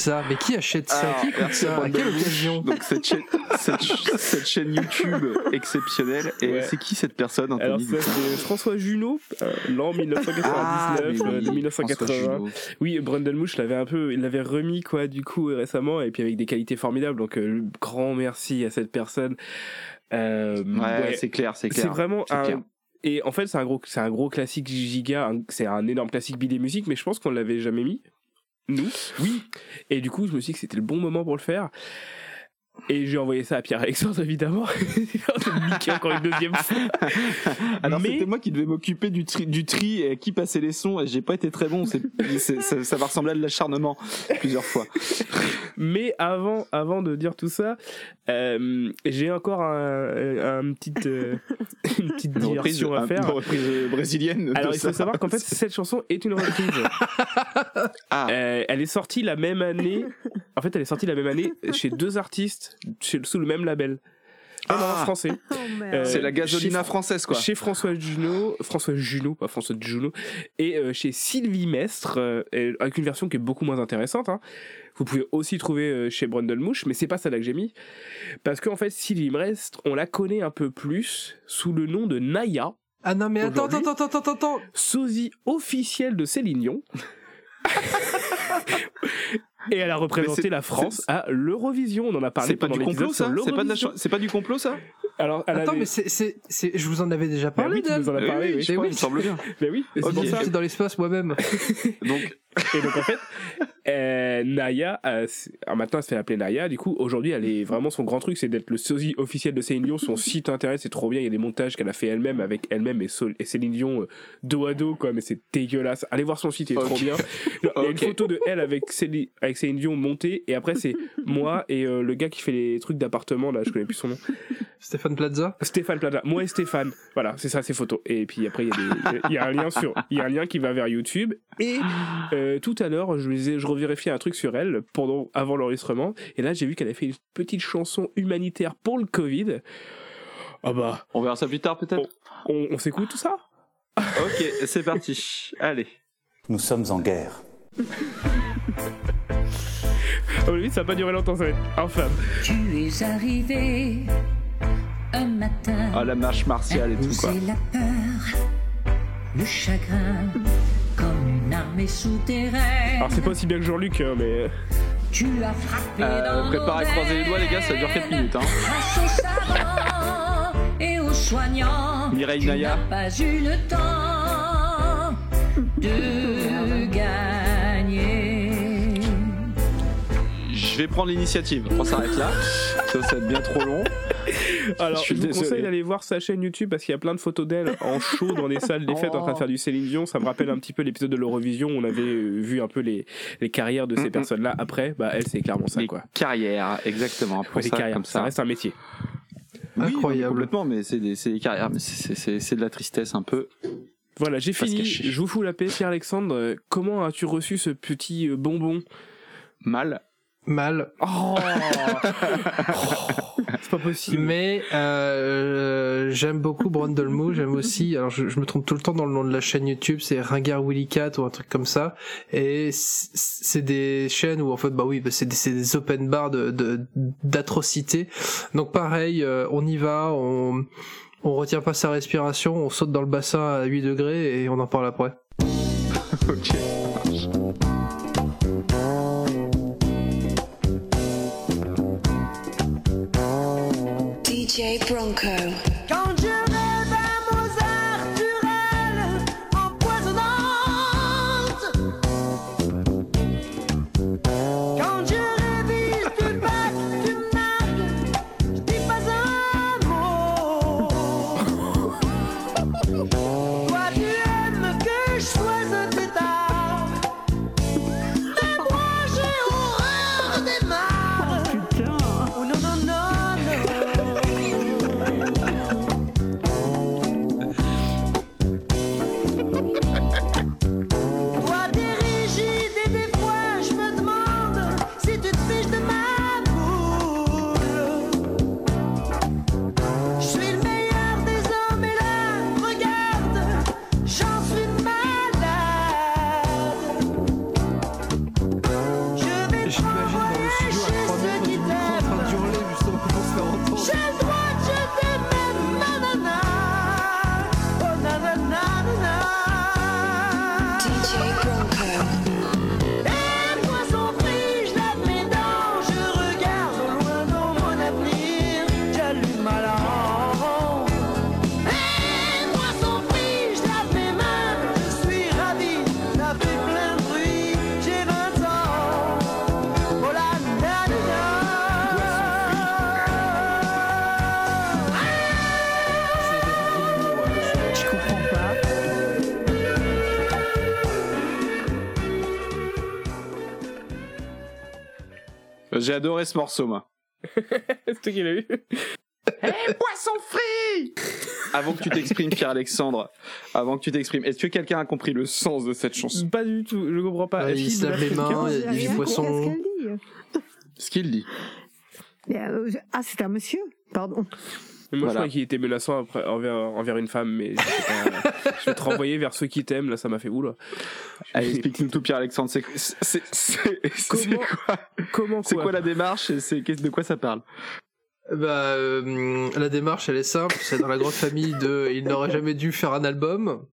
Ça Mais qui achète ça? Alors, Qui écoute merci à ça? À Brandon quelle Bush. occasion Donc cette chaîne, cette, ch- cette chaîne YouTube exceptionnelle. Et Ouais. c'est qui cette personne, Anthony Alors du ça coup? c'est François Junot, euh, l'an *laughs* 1999 Ah, euh, oui, de 1980. François Junot. Oui, Brendan Mouche l'avait un peu, il l'avait remis quoi du coup euh, récemment et puis avec des qualités formidables. Donc euh, grand merci à cette personne. Euh, Ouais, c'est clair, c'est clair. C'est vraiment un. clair. Et en fait, c'est un gros, c'est un gros classique giga. C'est un énorme classique BD musique, mais je pense qu'on l'avait jamais mis. Nous, oui. Et du coup, je me suis dit que c'était le bon moment pour le faire. Et j'ai envoyé ça à Pierre-Alexandre, évidemment. *laughs* Mickey encore une deuxième fois. Alors Mais- c'était moi qui devais m'occuper du tri, du tri et qui passait les sons et j'ai pas été très bon. Ça, ça va ressembler à de l'acharnement plusieurs fois. Mais avant, avant de dire tout ça, euh, j'ai encore un, un petite, euh, *laughs* une petite Une reprise, diversion à faire. une reprise brésilienne. Alors il faut ça. savoir qu'en fait cette chanson est une reprise. Ah. Euh, elle est sortie la même année. En fait, elle est sortie la même année chez deux artistes chez- sous le même label. Non, non, Ah. français. *laughs* merde. C'est la gasolina chez- française, quoi. Chez François Junot, François Junot, pas François Junot, et euh, chez Sylvie Mestre, euh, avec une version qui est beaucoup moins intéressante. hein. Vous pouvez aussi trouver euh, chez Brundle Mouche, mais c'est pas celle-là que j'ai mis. Parce qu'en fait, Sylvie Mestre, on la connaît un peu plus sous le nom de Naya. Ah non, mais attends, attends, attends, attends, attends. Sosie officielle de Céline Dion. *laughs* Et elle a représenté la France à l'Eurovision. On en a parlé C'est pas pendant du complot, ça C'est pas, de la pas du complot, ça Alors, elle Attends, avait- mais c'est, c'est, c'est, je vous en avais déjà Bah parlé oui, tu nous en as parlé, oui, oui. je crois, il me semble bien. Mais oui, et c'est dans l'espace moi-même. Donc, Et donc en fait, euh, Naya, euh, maintenant elle se fait appeler Naya, du coup aujourd'hui elle est vraiment son grand truc c'est d'être le sosie officiel de Céline Dion, son site internet c'est trop bien, il y a des montages qu'elle a fait elle-même avec elle-même et, Sol- et Céline Dion euh, dos à dos quoi, mais c'est dégueulasse. Allez voir son site, il est trop bien. Il y a une photo de elle avec Céline, avec Céline Dion montée et après c'est moi et euh, le gars qui fait les trucs d'appartement là, je connais plus son nom. Stéphane Plaza. Stéphane Plaza, moi et Stéphane. Voilà, c'est ça, ces photos. Et puis après, il y, a des- il y a un lien sur, il y a un lien qui va vers YouTube. Et euh, tout à l'heure, je, lisais- je revérifiais un truc sur elle pendant, avant l'enregistrement. Et là, j'ai vu qu'elle avait fait une petite chanson humanitaire pour le Covid. Ah bah, on verra ça plus tard, peut-être? on, on s'écoute tout ça? Ok, c'est parti. Allez. Nous sommes en guerre. À mon avis, ça va pas durer longtemps, ça va être infâme. Tu es arrivé un matin. Ah, la marche martiale et tout, quoi. C'est la peur, le chagrin, armée souterraine. Alors, c'est pas aussi bien que Jean-Luc, hein, mais. Tu as frappé Euh, dans préparez à croiser les doigts, les gars, ça dure 4 minutes. Hein. Grâce aux savants et aux soignants, Mireille tu Naya. pas eu le temps de gagner. Je vais prendre l'initiative. On s'arrête là. Ça, ça va être bien trop long. *laughs* Alors, Je vous conseille d'aller voir sa chaîne YouTube parce qu'il y a plein de photos d'elle en show dans des salles des fêtes en train de faire du Céline Dion. Ça me rappelle un petit peu l'épisode de l'Eurovision où on avait euh, vu un peu les, les carrières de ces personnes-là. Après, bah, elle, c'est clairement ça, Les quoi. carrières, exactement. Pour Ouais, les ça, carrières, comme ça ça. reste un métier. Oui, Incroyable. complètement, mais c'est des, des carrières, mais c'est- de la tristesse un peu. Voilà, j'ai fini. Je vous fous la paix, Pierre-Alexandre. Comment as-tu reçu ce petit euh, bonbon? Mal. Mal. Oh *laughs* *laughs* C'est pas possible. Mais euh, j'aime beaucoup Brundle j'aime aussi, alors je, je me trompe tout le temps dans le nom de la chaîne YouTube, c'est Ringard Willy Cat ou un truc comme ça, et c'est des chaînes où en fait, bah oui, bah c'est des, open bars de de- d'atrocités. Donc pareil, euh, on y va, on on retient pas sa respiration, on saute dans le bassin à 8 degrés et on en parle après. *laughs* ok. DJ Bronco. J'ai adoré ce morceau, moi. *laughs* C'est toi qui l'as eu Eh, poisson frit Avant que tu t'exprimes, Pierre-Alexandre, avant que tu t'exprimes, est-ce que quelqu'un a compris le sens de cette chanson? Pas du tout, je comprends pas. Ouais, Est-ce il se lave les mains, il y a du Rien poisson. ce dit? Qu'il dit. Euh, Ah, c'est un monsieur Pardon. Mais Moi, Voilà. je croyais qu'il était menaçant après, envers, envers une femme, mais je, sais pas, *laughs* je vais te renvoyer vers ceux qui t'aiment, là, ça m'a fait oula. Allez, explique-nous tout, Pierre-Alexandre. C'est Comment- quoi Comment C'est quoi quoi la démarche et de quoi ça parle Bah, euh, la démarche, elle est simple. C'est dans la grande famille de. Il n'aurait jamais dû faire un album.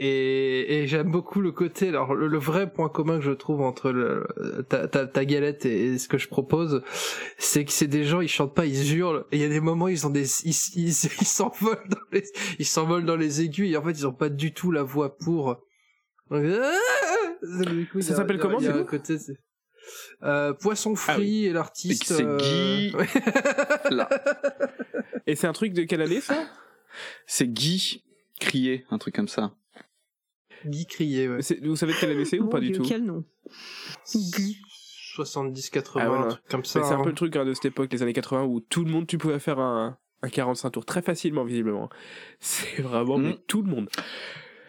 Et, et j'aime beaucoup le côté. Alors, le, le vrai point commun que je trouve entre le, ta, ta, ta galette et, et ce que je propose, c'est que c'est des gens, ils chantent pas, ils hurlent. Et il y a des moments, ils ont des, ils, ils, *laughs* ils s'envolent dans les, ils s'envolent dans les aigus. Et en fait, ils ont pas du tout la voix pour. Donc, coup, y Ça s'appelle comment, coup côté, c'est- euh, Poisson frit et l'artiste. C'est euh, Guy. *laughs* Là. Et c'est un truc de quelle année, ça? C'est Guy crier, un truc comme ça. Guy Crier, ouais. Vous savez de quelle année c'est ou pas du tout Quel nom 70, 80, Ah ouais, un truc comme ça. Mais C'est un hein. peu le truc hein, de cette époque, les années 80, où tout le monde, tu pouvais faire un, un 45 tours très facilement, visiblement. C'est vraiment Mhm. tout le monde.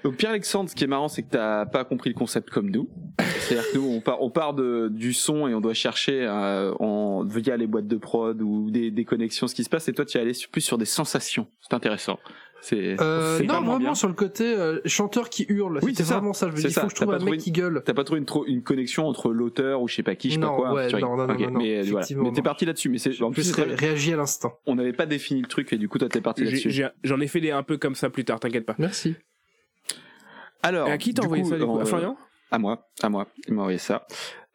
Donc Pierre-Alexandre, ce qui est marrant, c'est que t'as pas compris le concept comme nous. C'est-à-dire que nous, on part, on part de, du son et on doit chercher euh, en, via les boîtes de prod ou des, des connexions ce qui se passe. Et toi, tu es allé plus sur des sensations. C'est intéressant. C'est Euh, non, vraiment bien. sur le côté euh, chanteur qui hurle. Oui, c'est vraiment ça. Je me dis, ça. faut que je trouve pas un mec une- qui gueule. T'as pas trouvé une, trop, une connexion entre l'auteur ou je sais pas qui, je sais pas quoi. ouais, tu vois. non, non, non, Ok, non, non, mais voilà. effectivement, Mais t'es parti là-dessus. Mais c'est en plus ré- réagi à l'instant. on n'avait pas défini le truc et du coup toi t'es parti là-dessus. J'en ai fait des un peu comme ça plus tard, t'inquiète pas. Merci. Alors, Et à qui t'as envoyé ça, du coup? À euh, Florian? À moi, à moi. Il m'a envoyé ça.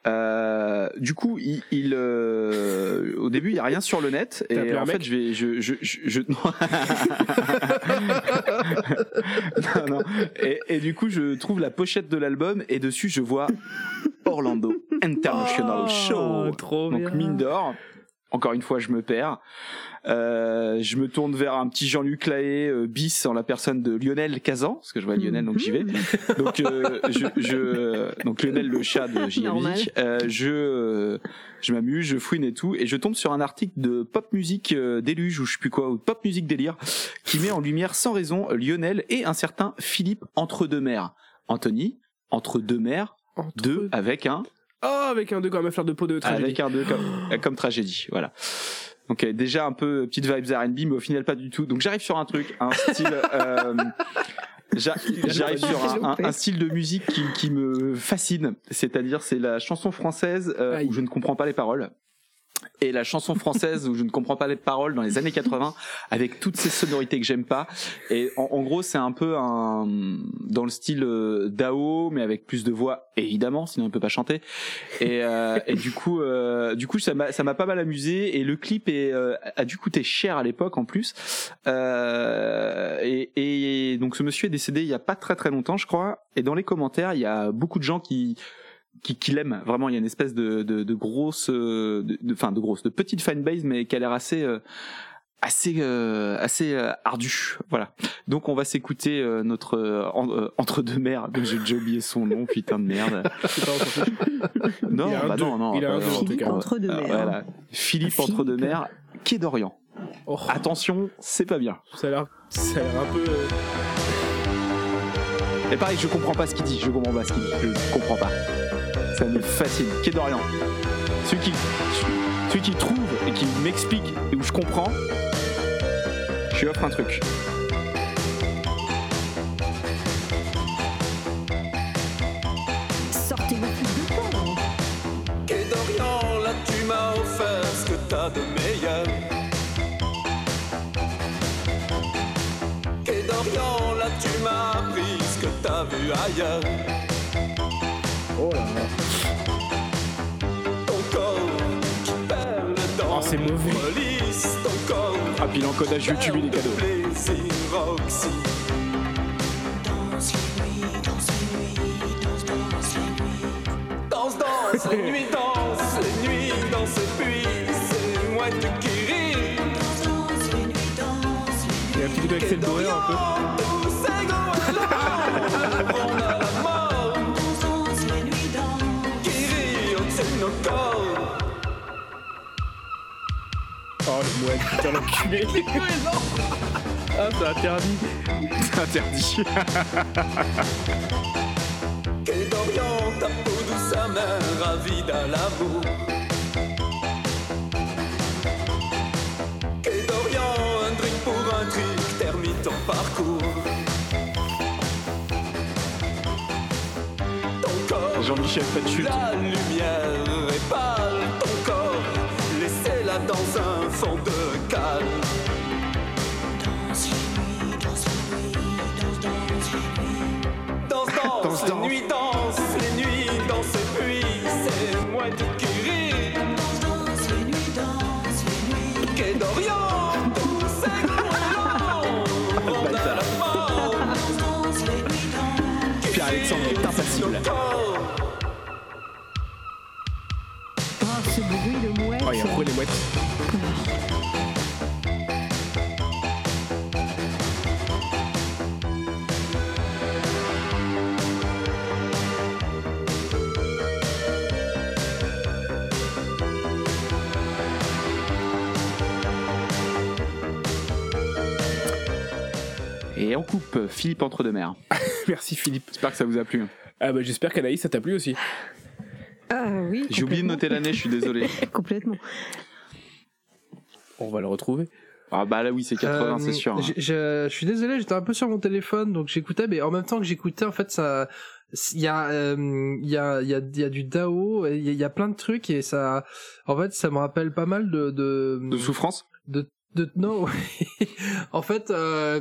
Euh, du coup, il, il, euh, au début, il y a rien sur le net et en fait, je vais, je, je, je, je- *laughs* non, non. Et, et du coup, je trouve la pochette de l'album et dessus, je vois Orlando International Oh, Show. trop Donc bien. mine d'or. Encore une fois, je me perds. Euh, je me tourne vers un petit Jean-Luc Lahaye euh, bis en la personne de Lionel Kazan, parce que je vois Lionel, donc j'y vais. *laughs* Donc, euh, je, je, donc Lionel le chat de. JMJ. Euh, je, je m'amuse, je fouine et tout, et je tombe sur un article de pop musique euh, déluge ou je sais plus quoi, ou pop musique délire, qui met en lumière sans raison Lionel et un certain Philippe entre deux mers. Anthony entre deux mers, deux avec un Oh, avec un 2 comme un fleur de peau de tragédie. avec un 2 comme, euh, comme tragédie, voilà. Donc euh, déjà un peu petite vibes R&B, mais au final pas du tout. Donc j'arrive sur un truc, un style, euh, *laughs* j'a- j'arrive sur un, un- un style de musique qui, qui me fascine. C'est-à-dire c'est la chanson française euh, où je ne comprends pas les paroles. Et la chanson française où je ne comprends pas les paroles dans les années 80 avec toutes ces sonorités que j'aime pas. Et en, gros, c'est un peu un dans le style euh, Dao, mais avec plus de voix évidemment, sinon on peut pas chanter. Et, euh, du coup, euh, du coup, ça m'a pas mal amusé. Et le clip a dû coûter cher à l'époque en plus. Et, et donc ce monsieur est décédé il y a pas très très longtemps, je crois. Et dans les commentaires, il y a beaucoup de gens qui qui, qui l'aiment vraiment. Il y a une espèce de, de, de grosse, euh, de, de- enfin de grosse, de petite fanbase, mais qui a l'air assez, euh, assez, euh, assez euh, ardue. Voilà. Donc on va s'écouter euh, notre euh, en- euh, entre deux mers. Donc j'ai déjà oublié son nom, putain de merde. *laughs* non, bah deux. non, non. Il a un bah cas. Entre deux mers. Voilà. Philippe entre deux mers, quai d'Orient. Attention, c'est pas bien. Ça a l'air, ça a l'air un peu. euh, Et pareil, je comprends pas ce qu'il dit. Je comprends pas ce qu'il dit. Je comprends pas. Ça me fascine. Quai d'Orient. Celui qui, celui qui trouve et qui m'explique et où je comprends, je lui offre un truc. Sortez vos de. Quai d'Orient, là tu m'as offert ce que t'as de meilleur. Quai d'Orient, là tu m'as appris ce que t'as vu ailleurs. Ah, puis l'encodage YouTube, il est cadeau. Danse, danse, les nuits dansent, les nuits dansent et puis c'est moi qui ris. Il y a un petit avec le Borer un peu. L'enculé. *laughs* ah, c'est interdit. C'est interdit. Quai d'Orient, ta peau douce amère, avide à l'amour. Quai d'Orient, un drink pour un trick, termine ton parcours. Ton corps, Jean-Michel, pas de chute. la lumière est pâle, ton corps, laissez-la dans un fond de danse, Danse, les danse. nuits dansent, les nuits dansent et puis c'est moi qui ris. Quai d'Orient, tous ces goélands, on a la mort. Pierre-Alexandre est impassible. Oh, ce bruit de mouette. Oh, il y a un bruit des mouettes. Et on coupe Philippe entre deux mers. *laughs* Merci Philippe. J'espère que ça vous a plu. Ah bah j'espère qu'Anaïs ça t'a plu aussi. Ah oui. J'ai oublié de noter l'année, je suis désolé. *laughs* Complètement. On va le retrouver. Ah bah là oui, c'est 80, c'est Euh, sûr. hein. Je, je suis désolé, j'étais un peu sur mon téléphone, donc j'écoutais, mais en même temps que j'écoutais, en fait, ça, il y a, euh, il y a, il y a, il y a du DAO, il y a- il y a plein de trucs et ça, en fait, ça me rappelle pas mal de, de, De souffrance de, de, non, *laughs* en fait, euh,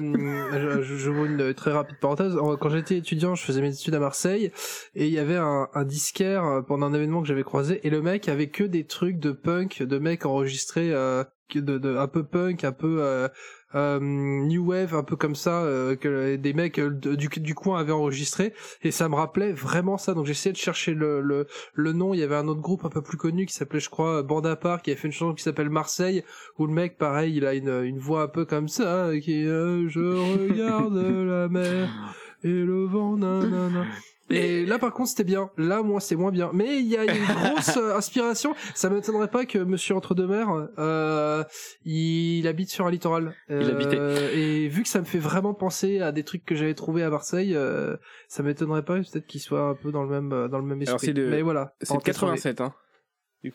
je, je, vous une très rapide parenthèse. En- Quand j'étais étudiant, je faisais mes études à Marseille et il y avait un, un disquaire euh, pendant un événement que j'avais croisé et le mec avait que des trucs de punk, de mecs enregistrés, euh, de, un peu punk, un peu, euh, euh, new wave, un peu comme ça, euh, que des mecs euh, du, du coin avaient enregistré, et ça me rappelait vraiment ça. Donc essayé de chercher le, le, le nom. Il y avait un autre groupe un peu plus connu qui s'appelait, je crois, Bande part, qui avait fait une chanson qui s'appelle Marseille, où le mec, pareil, il a une, une voix un peu comme ça, qui euh, je regarde la mer et le vent, nanana. Et là, par contre, c'était bien. Là, moi, c'est moins bien. Mais il y a une grosse euh, inspiration. Ça m'étonnerait pas que Monsieur Entre-deux-Mers, euh, il habite sur un littoral. Il habitait. Euh, Et vu que ça me fait vraiment penser à des trucs que j'avais trouvé à Marseille, euh, ça m'étonnerait pas peut-être qu'il soit un peu dans le même euh, dans le même esprit. Alors c'est de, Mais voilà. c'est de Parenthèse fermée. 87, hein.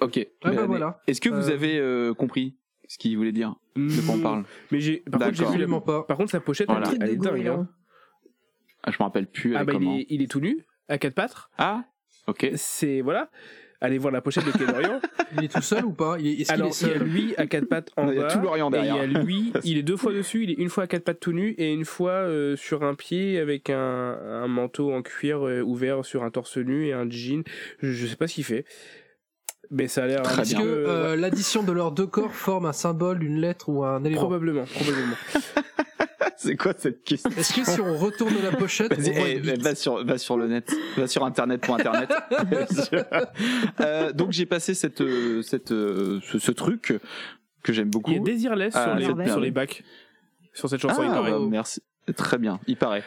Ok. Ouais, bah, voilà. Est-ce que vous Euh, avez euh, compris ce qu'il voulait dire De quoi on parle? Mais j'ai, par contre, j'ai vu la- par contre, sa pochette, Voilà. elle, elle est dingue, hein. Ah, je me rappelle plus. Ah bah est il est, il est tout nu, à quatre pattes. Ah, ok. C'est, voilà. Allez voir la pochette de Quai d'Orient. *laughs* Il est tout seul ou pas? Il est- qu'il Alors, est il y a seul? lui à quatre pattes en Il y a bas. tout l'Orient et il y a derrière. lui, il est deux fois dessus, il est une fois à quatre pattes tout nu et une fois euh, sur un pied avec un, un manteau en cuir euh, ouvert sur un torse nu et un jean. Je, je sais pas ce qu'il fait. Mais ça a l'air petit que peu, euh, l'addition de leurs deux corps forme un symbole, une lettre ou un élément? Probablement, probablement. *laughs* *laughs* C'est quoi cette question Est-ce que si on retourne la pochette, on Vas-y, voit eh, une bite va sur va sur le net, va sur internet.internet. *laughs* euh, donc j'ai passé cette cette ce, ce truc que j'aime beaucoup. Il y a Désirless Ah, sur, les, cette sur les bacs. Sur cette chanson, il Ah, paraît. bah, merci. Très bien, il paraît.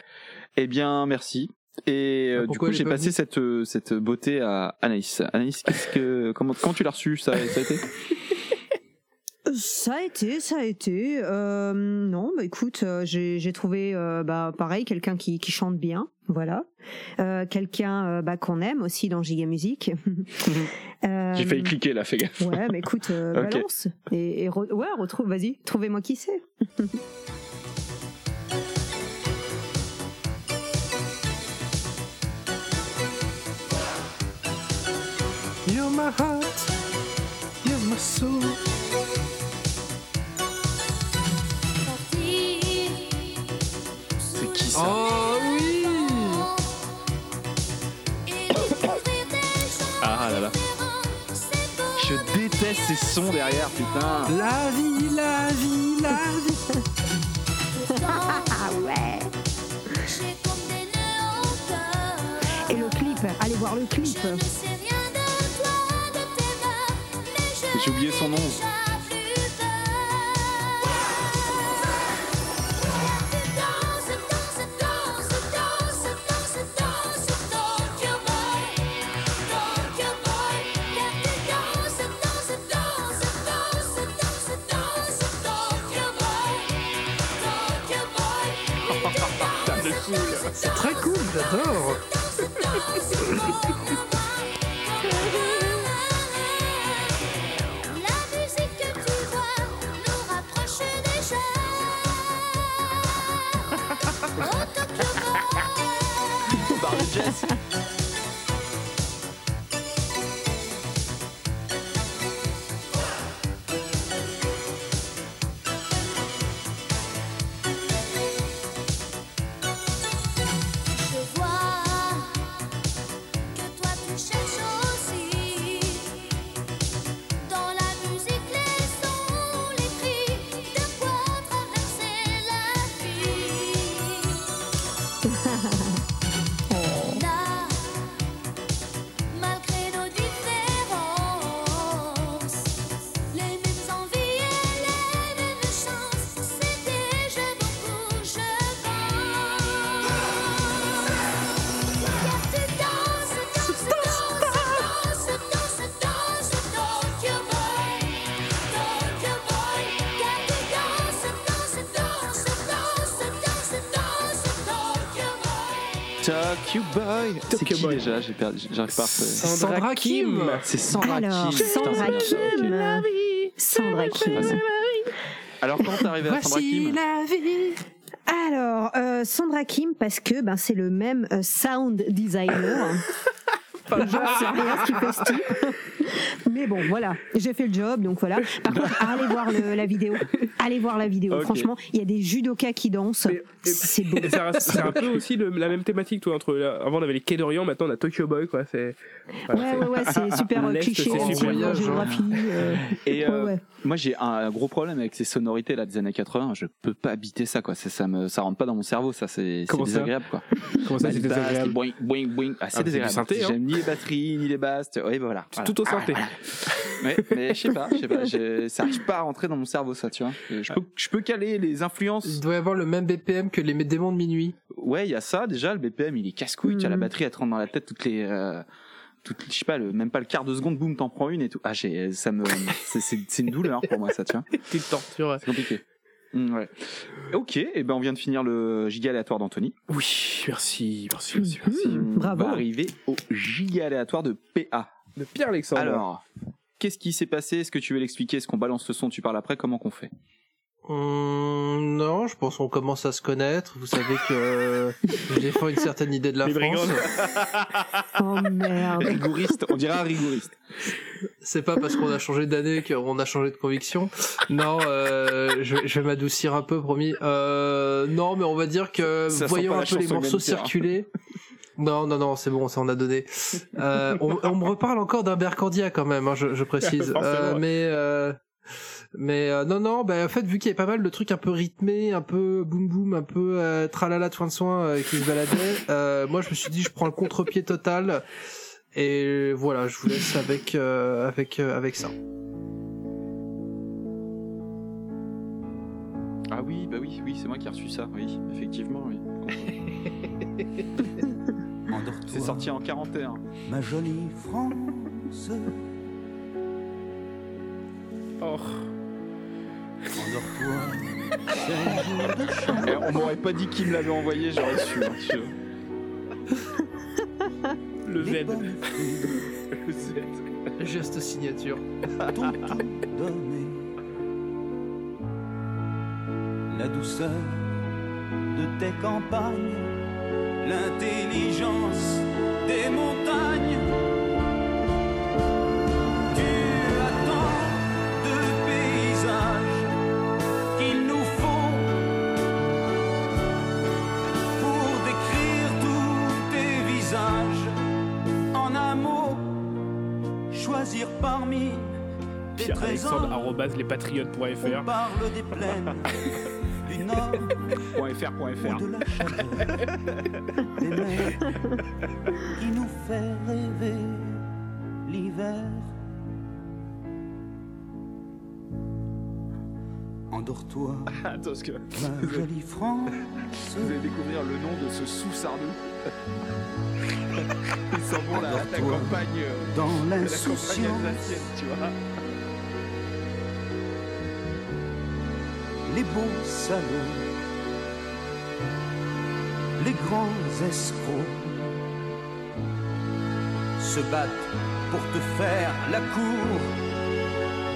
Eh bien, merci. Et euh, Ah, du coup, est j'ai pas passé cette cette beauté à Anaïs. Anaïs, qu'est-ce que comment quand tu l'as reçu ça, ça a été? Ça a été, ça a été. Euh, non, bah écoute, euh, j'ai trouvé, euh, bah pareil, quelqu'un qui, qui chante bien, voilà. Euh, quelqu'un euh, bah, qu'on aime aussi dans Giga Music. *laughs* Euh, J'ai failli cliquer là, fais gaffe. Ouais, mais écoute, euh, *laughs* Ok. balance. Et, et re- ouais, retrouve, vas-y, trouvez-moi qui c'est. *laughs* You're my heart, you're my soul. Oh oui Ah là là. Je déteste ces sons derrière, putain. La vie, la vie, la vie. Ah ouais. Et le clip, allez voir le clip. J'ai oublié son nom. C'est très cool, j'adore. Boy. C'est qui Boy. déjà J'ai perdu, j'arrive pas. Sandra Kim. C'est Sandra Alors, Kim. Sandra. Kim. Sandra Kim. C'est- Alors quand t'es arrivé à Sandra Voici Kim la vie. Alors, euh, Sandra Kim, parce que ben, c'est le même euh, sound designer. *laughs* Je sais rien ce qu'il fait ce type. Mais bon, voilà, j'ai fait le job, donc voilà. Par contre, allez voir le- la vidéo. Allez voir la vidéo. Franchement, il y a des judokas qui dansent. C'est beau. C'est un peu aussi le- la même thématique, toi. Entre, avant, on avait les Quais d'Orient, maintenant, on a Tokyo Boy, quoi. C'est, Ouais, ouais, ouais, c'est super euh, cliché super. géographie. euh, Et euh, ouais. moi j'ai un gros problème avec ces sonorités là des années 80. Je peux pas habiter ça quoi. Ça, ça me ça rentre pas dans mon cerveau. Ça c'est désagréable quoi. Comment ça, Bah, c'est désagréable? boing, boing, boing. Ah, Ah, c'est du désagréable. hein. J'aime ni les batteries ni les basses. Oui voilà. C'est voilà. tout au synthé. Ouais, mais je sais pas, je sais pas. je- Ça arrive pas à rentrer dans mon cerveau ça, tu vois. Je peux je peux caler les influences. Il doit y avoir le même BPM que les démons de minuit. Ouais, il y a ça déjà. Le BPM il est casse-couille. Tu as la Mhm. batterie elle te rentre dans la tête toutes les euh, toutes, je sais pas, le, même pas le quart de seconde, boum, t'en prends une et tout. Ah, j'ai, ça me, c'est, c'est, c'est une douleur pour moi, ça, tu vois. *laughs* Petite torture. C'est compliqué. Mm, ouais. Ok, et ben on vient de finir le giga aléatoire d'Anthony. Oui, merci, merci, merci, merci. On bravo. va arriver au giga aléatoire de PA. De Pierre-Alexandre. Alors, qu'est-ce qui s'est passé? Est-ce que tu veux l'expliquer? Est-ce qu'on balance le son? Tu parles après? Comment qu'on fait? Hum, non, je pense qu'on commence à se connaître. Vous savez que je défends une certaine idée de la Les France. *laughs* Oh merde. Rigouriste, on dirait un rigoriste. C'est pas parce qu'on a changé d'année qu'on a changé de conviction. Non, euh, je, je vais m'adoucir un peu, promis. Euh, non, mais on va dire que Ça voyons un peu les morceaux humanitaire. circuler. Non, non, non, c'est bon, ça on a donné. Euh, on, on me reparle encore d'un Bercandia quand même, hein, je, je précise. *laughs* Euh, mais euh, mais euh, non, non, bah, en fait, vu qu'il y avait pas mal de trucs un peu rythmés, un peu boum boum, un peu euh, tralala de soin de soin euh, qui se baladaient, *laughs* euh, moi je me suis dit, je prends le contre-pied total. Et voilà, je vous laisse avec euh, avec euh, avec ça. Ah oui, bah oui, oui, c'est moi qui ai reçu ça, oui, effectivement, oui. *laughs* C'est sorti en 41. Ma jolie France, Oh. Eh, on m'aurait pas dit qui me l'avait envoyé, j'aurais su. hein, tu vois. Le Z. *laughs* Le Z. Geste signature. Tout donné. La douceur de tes campagnes, l'intelligence des montagnes. Des Pierre-Alexandre, trésors. arrobase On lespatriotes.fr. parle des plaines du *laughs* nord Point .fr, point .fr. de la chaleur des mers qui nous fait rêver l'hiver. Endors-toi, *laughs* Attends, parce que ma jolie France. vous allez découvrir le nom de ce sous-sardou. Ils s'en vont à la Endors-toi campagne, euh, dans la campagne l'insouciance. alsacienne, tu vois. Les beaux salauds, les grands escrocs se battent pour te faire la cour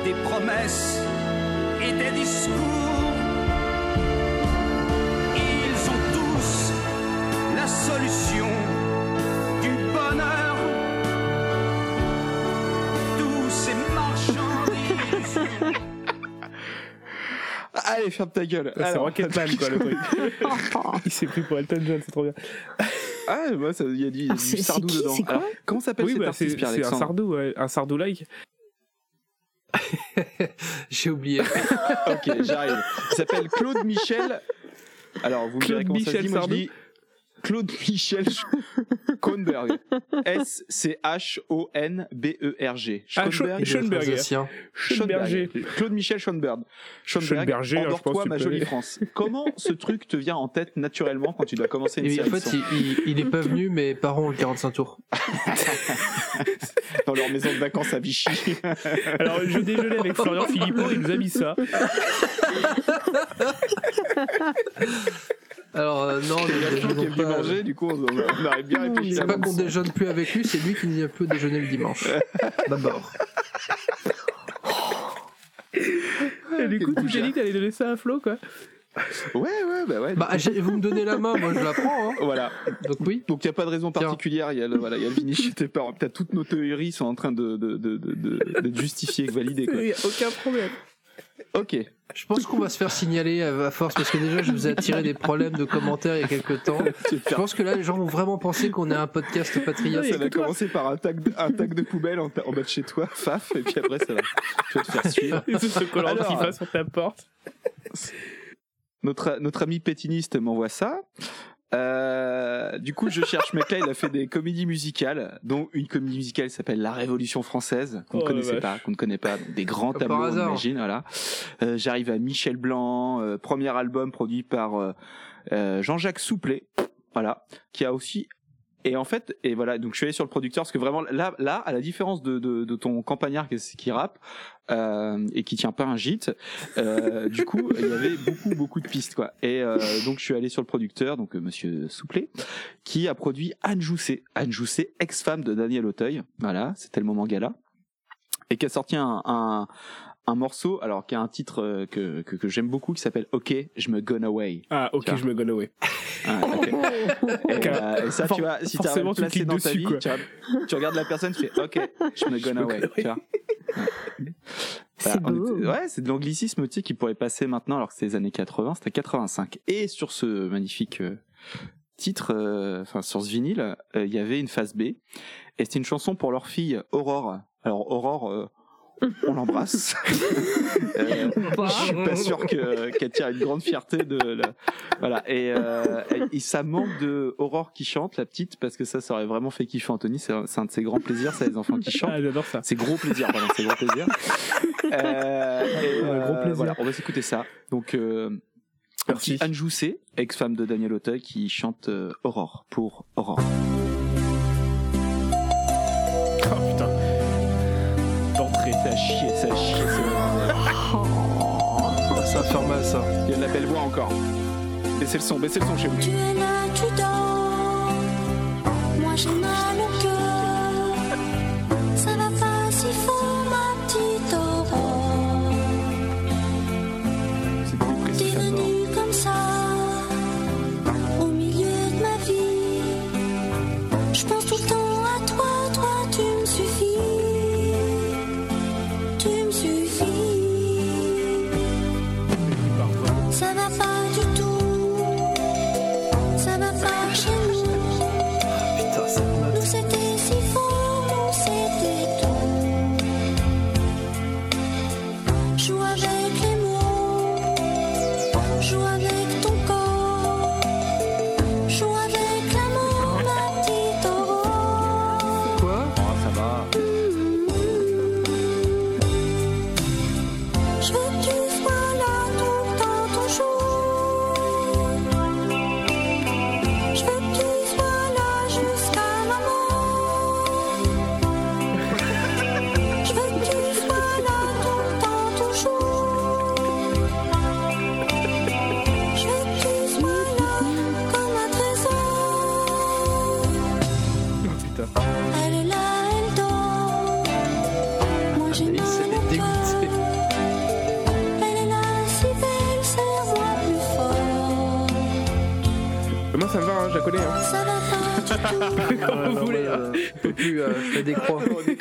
des promesses et des discours. Ils ont tous la solution du bonheur. Tous ces marchandises. *laughs* Allez, ferme ta gueule. C'est Alors, Rocketman, quoi, le truc. *laughs* Il s'est pris pour Elton John, c'est trop bien. Ah, bah, ça- il y a du, Ah, du c'est- sardou c'est qui, dedans. c'est quoi? Alors, comment s'appelle Oui, cet bah, c'est artiste, c'est un sardou, ouais, un sardou-like. *laughs* J'ai oublié. *laughs* Ok, j'arrive. Il s'appelle Claude Michel. Alors, vous me direz Claude comment ça se Michel dit. Moi, je Sardou. dis Claude Michel Kronberg. S-C-H-O-N-B-E-R-G. Ah, Scho- Schoenberger. Alsacien. Schoenberger. Claude Michel Schoenberg. Pense Endors-toi, ma jolie. France. Comment ce truc te vient en tête naturellement quand tu dois commencer une série en de fait, il, est pas venu, mes parents ont le 45 tours. *laughs* dans leur maison de vacances à Vichy *laughs* Alors, je déjeunais avec Florian Philippot, il nous a mis ça. Alors, euh, non, Il y a ne quelqu'un qui est déjeunons pas. manger, du coup, on, on aurait bien réfléchi. C'est pas qu'on déjeune plus avec lui, c'est lui qui vient peu déjeuner le dimanche. *laughs* D'abord. Et du coup, tu t'es dit que t'allais donner ça à Flo, quoi. Ouais, ouais, bah ouais. Bah, j'ai- vous me donnez la main, moi je la prends. Hein. Voilà. Donc oui. Donc il n'y a pas de raison particulière. Il y a le, voilà, il y a le chez tes parents. T'as toutes nos théories sont en train de, de, de, de, de- d'être justifiées, validées. Quoi. Il y a aucun problème. Ok. Je pense qu'on va se faire signaler à force parce que déjà je vous ai attiré des problèmes de commentaires il y a quelques temps. *laughs* Je pense que là les gens vont vraiment penser qu'on est un podcast patriote. Ça va commencer par un tag de, un tag de poubelle en, en bas de chez toi, *laughs* faf, et puis après ça va. Tu vas te faire suivre. Et ce chocolat Alors, qui va sur ta porte. notre, notre ami pétiniste m'envoie ça. Euh, du coup, je cherche, mec là, il a fait des comédies musicales, dont une comédie musicale s'appelle La Révolution française, qu'on ne Oh, connaissait vache. pas, qu'on ne connaît pas, donc des grands tableaux, on imagine, voilà. Euh, J'arrive à Michel Blanc, euh, premier album produit par euh, euh, Jean-Jacques Souplet, voilà, qui a aussi et en fait, et voilà, donc je suis allé sur le producteur parce que vraiment là, là, à la différence de, de, de ton campagnard qui, qui rappe euh, et qui tient pas un gîte, euh, *laughs* du coup, il y avait beaucoup, beaucoup de pistes quoi. Et euh, donc je suis allé sur le producteur, donc euh, Monsieur Souplet, qui a produit Anne Jousset, Anne Jousset, ex-femme de Daniel Auteuil, voilà, c'était le moment gala, et qui a sorti un, un, un morceau, alors qui a un titre euh, que, que, que j'aime beaucoup, qui s'appelle Ok, je me gone away. Ah, ok, je me gone away. Ah, ok. *laughs* Et, euh, et ça, tu vois, si placé dans ta dessus, vie, tu, regardes- tu regardes la personne, tu fais OK, je me *laughs* gone away. Tu vois. *laughs* Ouais. C'est Voilà, ouais, de l'anglicisme tu sais, qui pourrait passer maintenant alors que c'est les années 80, c'était 85. Et sur ce magnifique euh, titre, euh, enfin sur ce vinyle, euh, il y avait une phase B. Et c'était une chanson pour leur fille Aurore. Alors Aurore, euh, on l'embrasse. *laughs* Euh, je suis pas sûr que qu'elle tire une grande fierté de la- voilà. Et, euh, et ça manque de Aurore qui chante la petite parce que ça ça aurait vraiment fait kiffer Anthony. C'est un, de ses grands plaisirs ça les enfants qui chantent. Ah, j'adore ça. c'est gros plaisir pardon c'est gros plaisir. *laughs* Euh, et, Ouais, gros euh, plaisir. voilà on va s'écouter ça. Donc euh, merci. Anne Jousset ex-femme de Daniel Auteuil qui chante euh, Aurore pour Aurore a chier ça a Ça va faire mal ça. il y a de la belle voix encore baissez le son baissez le son chez vous Tu es là, tu dors. Moi j'ai mal au cœur.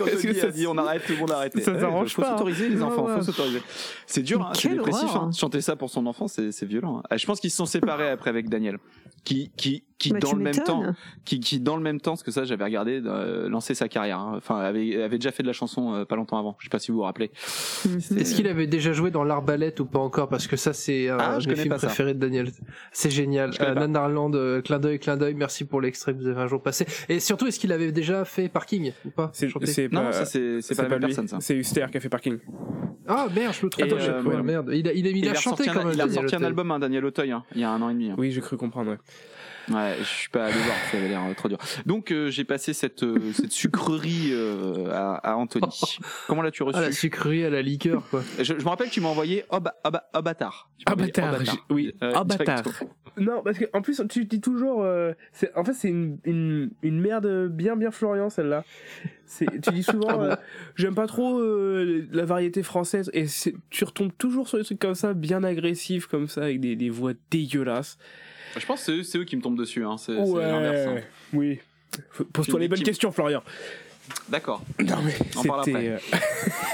Quand Est-ce que Anthony ça- a dit on arrête, tout le monde a arrêté. Ça Ouais, s'arrange faut pas, hein. s'autoriser les Ouais, enfants, ouais. faut s'autoriser. C'est dur, hein, c'est dépressif. Hein. Chanter ça pour son enfant, c'est violent. hein. Ah, Je pense qu'ils se sont séparés après avec Daniel, qui qui qui Bah, dans le même temps, qui qui dans le même temps, parce que ça j'avais regardé, euh, lancer sa carrière. hein. Enfin, avait avait déjà fait de la chanson euh, pas longtemps avant. Je sais pas si vous vous rappelez. Est-ce qu'il avait déjà joué dans L'Arbalète ou pas encore? Parce que ça, c'est un Ah, de je mes connais films pas préférés de Daniel. C'est génial. Euh, pas. Nanarland, euh, clin d'œil, clin d'œil. Merci pour l'extrait que vous avez un jour passé. Et surtout, est-ce qu'il avait déjà fait Parking ou pas? C'est c'est Non, pas, ça, c'est- pas la même lui. personne. C'est Huster qui a fait Parking. Ah merde, je me trompe. Euh, ouais, ouais. merde. Il a, il a, il il a a chanté ressorti quand un, même. il a ressorti un album, hein, Daniel Auteuil, hein, il y a un an et demi. hein. Oui, j'ai cru comprendre, ouais. Ouais, je suis pas allé voir, ça avait l'air euh, trop dur. Donc euh, j'ai passé cette euh, *laughs* cette sucrerie euh, à, à Anthony. *laughs* Comment l'as-tu reçu? Ah, la sucrerie à la liqueur, quoi. je, je me rappelle que tu m'as envoyé oh, bah, oh, bah, oh, bâtard. Ah bâtard, oh, j'ai- oui, direct. bâtard. Non, parce que en plus tu dis toujours, euh, c'est- en fait c'est une, une, une merde bien bien Florian celle-là. C'est- Tu dis souvent, *laughs* Ah euh, j'aime pas trop euh, la variété française et c'est- tu retombes toujours sur des trucs comme ça, bien agressifs comme ça avec des, des voix dégueulasses. Je pense que c'est eux, qui me tombent dessus. Hein. C'est l'inverse. hein. oui. Pose-toi les bonnes Qui- questions, Florian. D'accord. Non mais c'était. euh,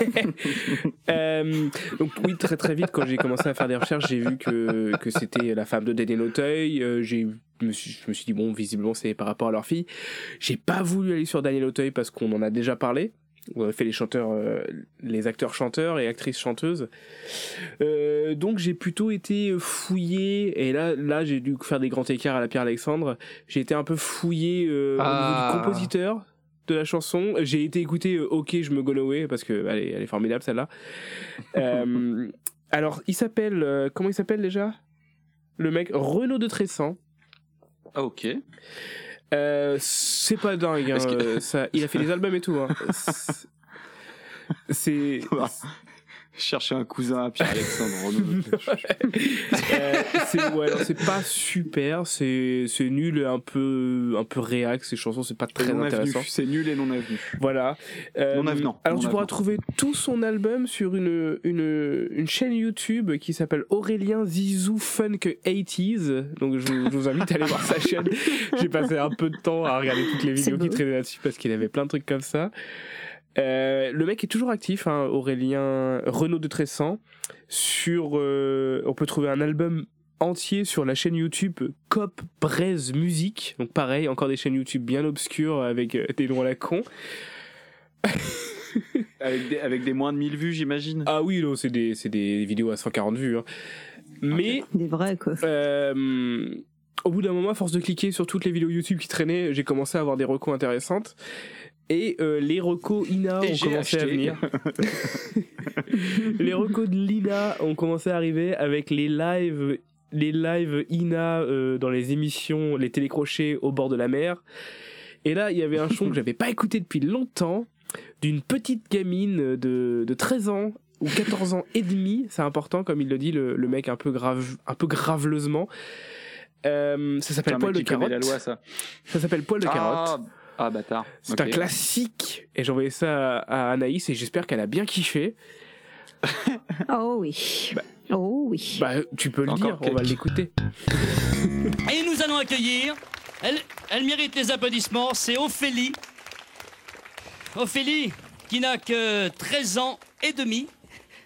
*laughs* euh, donc oui, très très vite quand j'ai commencé à faire des recherches, j'ai vu que que c'était la femme de Daniel Auteuil. Euh, j'ai je me, suis, je me suis dit bon, visiblement c'est par rapport à leur fille. J'ai pas voulu aller sur Daniel Auteuil parce qu'on en a déjà parlé. On a fait les chanteurs, euh, les acteurs chanteurs et actrices chanteuses. Euh, donc j'ai plutôt été fouillé et là là j'ai dû faire des grands écarts à la Pierre Alexandre. J'ai été un peu fouillé euh, au Ah. niveau du compositeur de la chanson. J'ai été écouté OK, je me go away parce que elle est, elle est formidable celle-là. *laughs* Alors il s'appelle comment il s'appelle déjà? Le mec Renaud de Tressan. Ah ok. Euh, c'est pas dingue. hein, que- euh, ça, il a fait des *laughs* albums et tout. hein. C'est Chercher un cousin à Pierre-Alexandre. *laughs* Euh, c'est ouais, non, c'est pas super, c'est c'est nul et un peu un peu réac ces chansons, c'est pas très non intéressant. C'est nul et non avenu. Voilà. Euh, Non avenant. Alors Non tu pourras avenant. trouver tout son album sur une une une chaîne YouTube qui s'appelle Aurélien Zizou Funk 80s. Donc je, vous- je vous invite à aller voir sa *laughs* chaîne. J'ai passé un peu de temps à regarder toutes les vidéos qui traînaient là-dessus parce qu'il avait plein de trucs comme ça. Euh, le mec est toujours actif, hein, Aurélien Renaud de Tressan. Sur, euh, on peut trouver un album entier sur la chaîne YouTube Cop Braise Musique. Donc pareil, encore des chaînes YouTube bien obscures avec euh, des noms à la con. *laughs* Avec des, avec des moins de 1000 vues, j'imagine. Ah oui, non, c'est des, c'est des vidéos à 140 vues. hein. Mais Des vrais, quoi. euh, au bout d'un moment, à force de cliquer sur toutes les vidéos YouTube qui traînaient, j'ai commencé à avoir des recos intéressantes. Et euh, les recos INA Et ont commencé à venir. *laughs* les recos de l'INA ont commencé à arriver avec les lives, les lives INA euh, dans les émissions, les télécrochets au bord de la mer. Et là, il y avait un son que j'avais pas écouté depuis longtemps, d'une petite gamine de, de 13 ans ou 14 ans et demi, c'est important comme il le dit le, le mec un peu grave, un peu graveleusement. Euh, ça s'appelle Poil de carotte. la loi, ça. Ça s'appelle Poil de Ah, carotte. Ah bâtard. C'est un classique et j'ai envoyé ça à Anaïs et j'espère qu'elle a bien kiffé. *laughs* Oh oui. Oh oui. Bah tu peux le Encore dire, on va l'écouter. *laughs* Et nous allons accueillir, elle, elle mérite les applaudissements, c'est Ophélie. Ophélie, qui n'a que 13 ans et demi.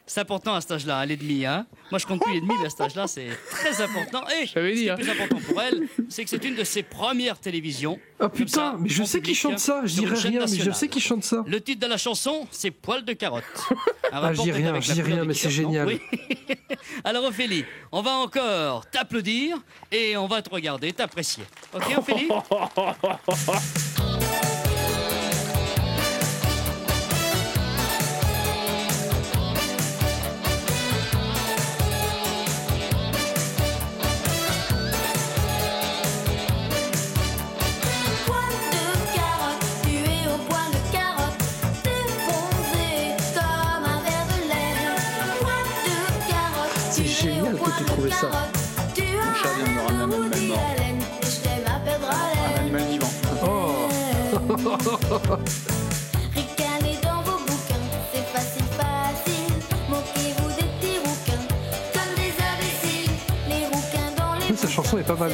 C'est important à cet âge-là, hein, les demi. Hein. Moi, je compte plus les demi, mais à cet âge-là, c'est très important. Et ce qui est hein. plus important pour elle, c'est que c'est une de ses premières télévisions. Oh ça, putain, mais je sais qui chante ça, je dirais rien, mais je sais qui chante ça. Le titre de la chanson, c'est Poil de carotte. *laughs* Ah, je dis rien, je dis rien, mais c'est génial. Oui. *laughs* Alors Ophélie, on va encore t'applaudir et on va te regarder, t'apprécier. Ok Ophélie? *laughs* trouvé ça. Mon as chat vient de me ramener un animal mort. Un animal vivant. Oh Cette chanson est pas mal.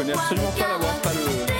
connais absolument pas la voix, pas le.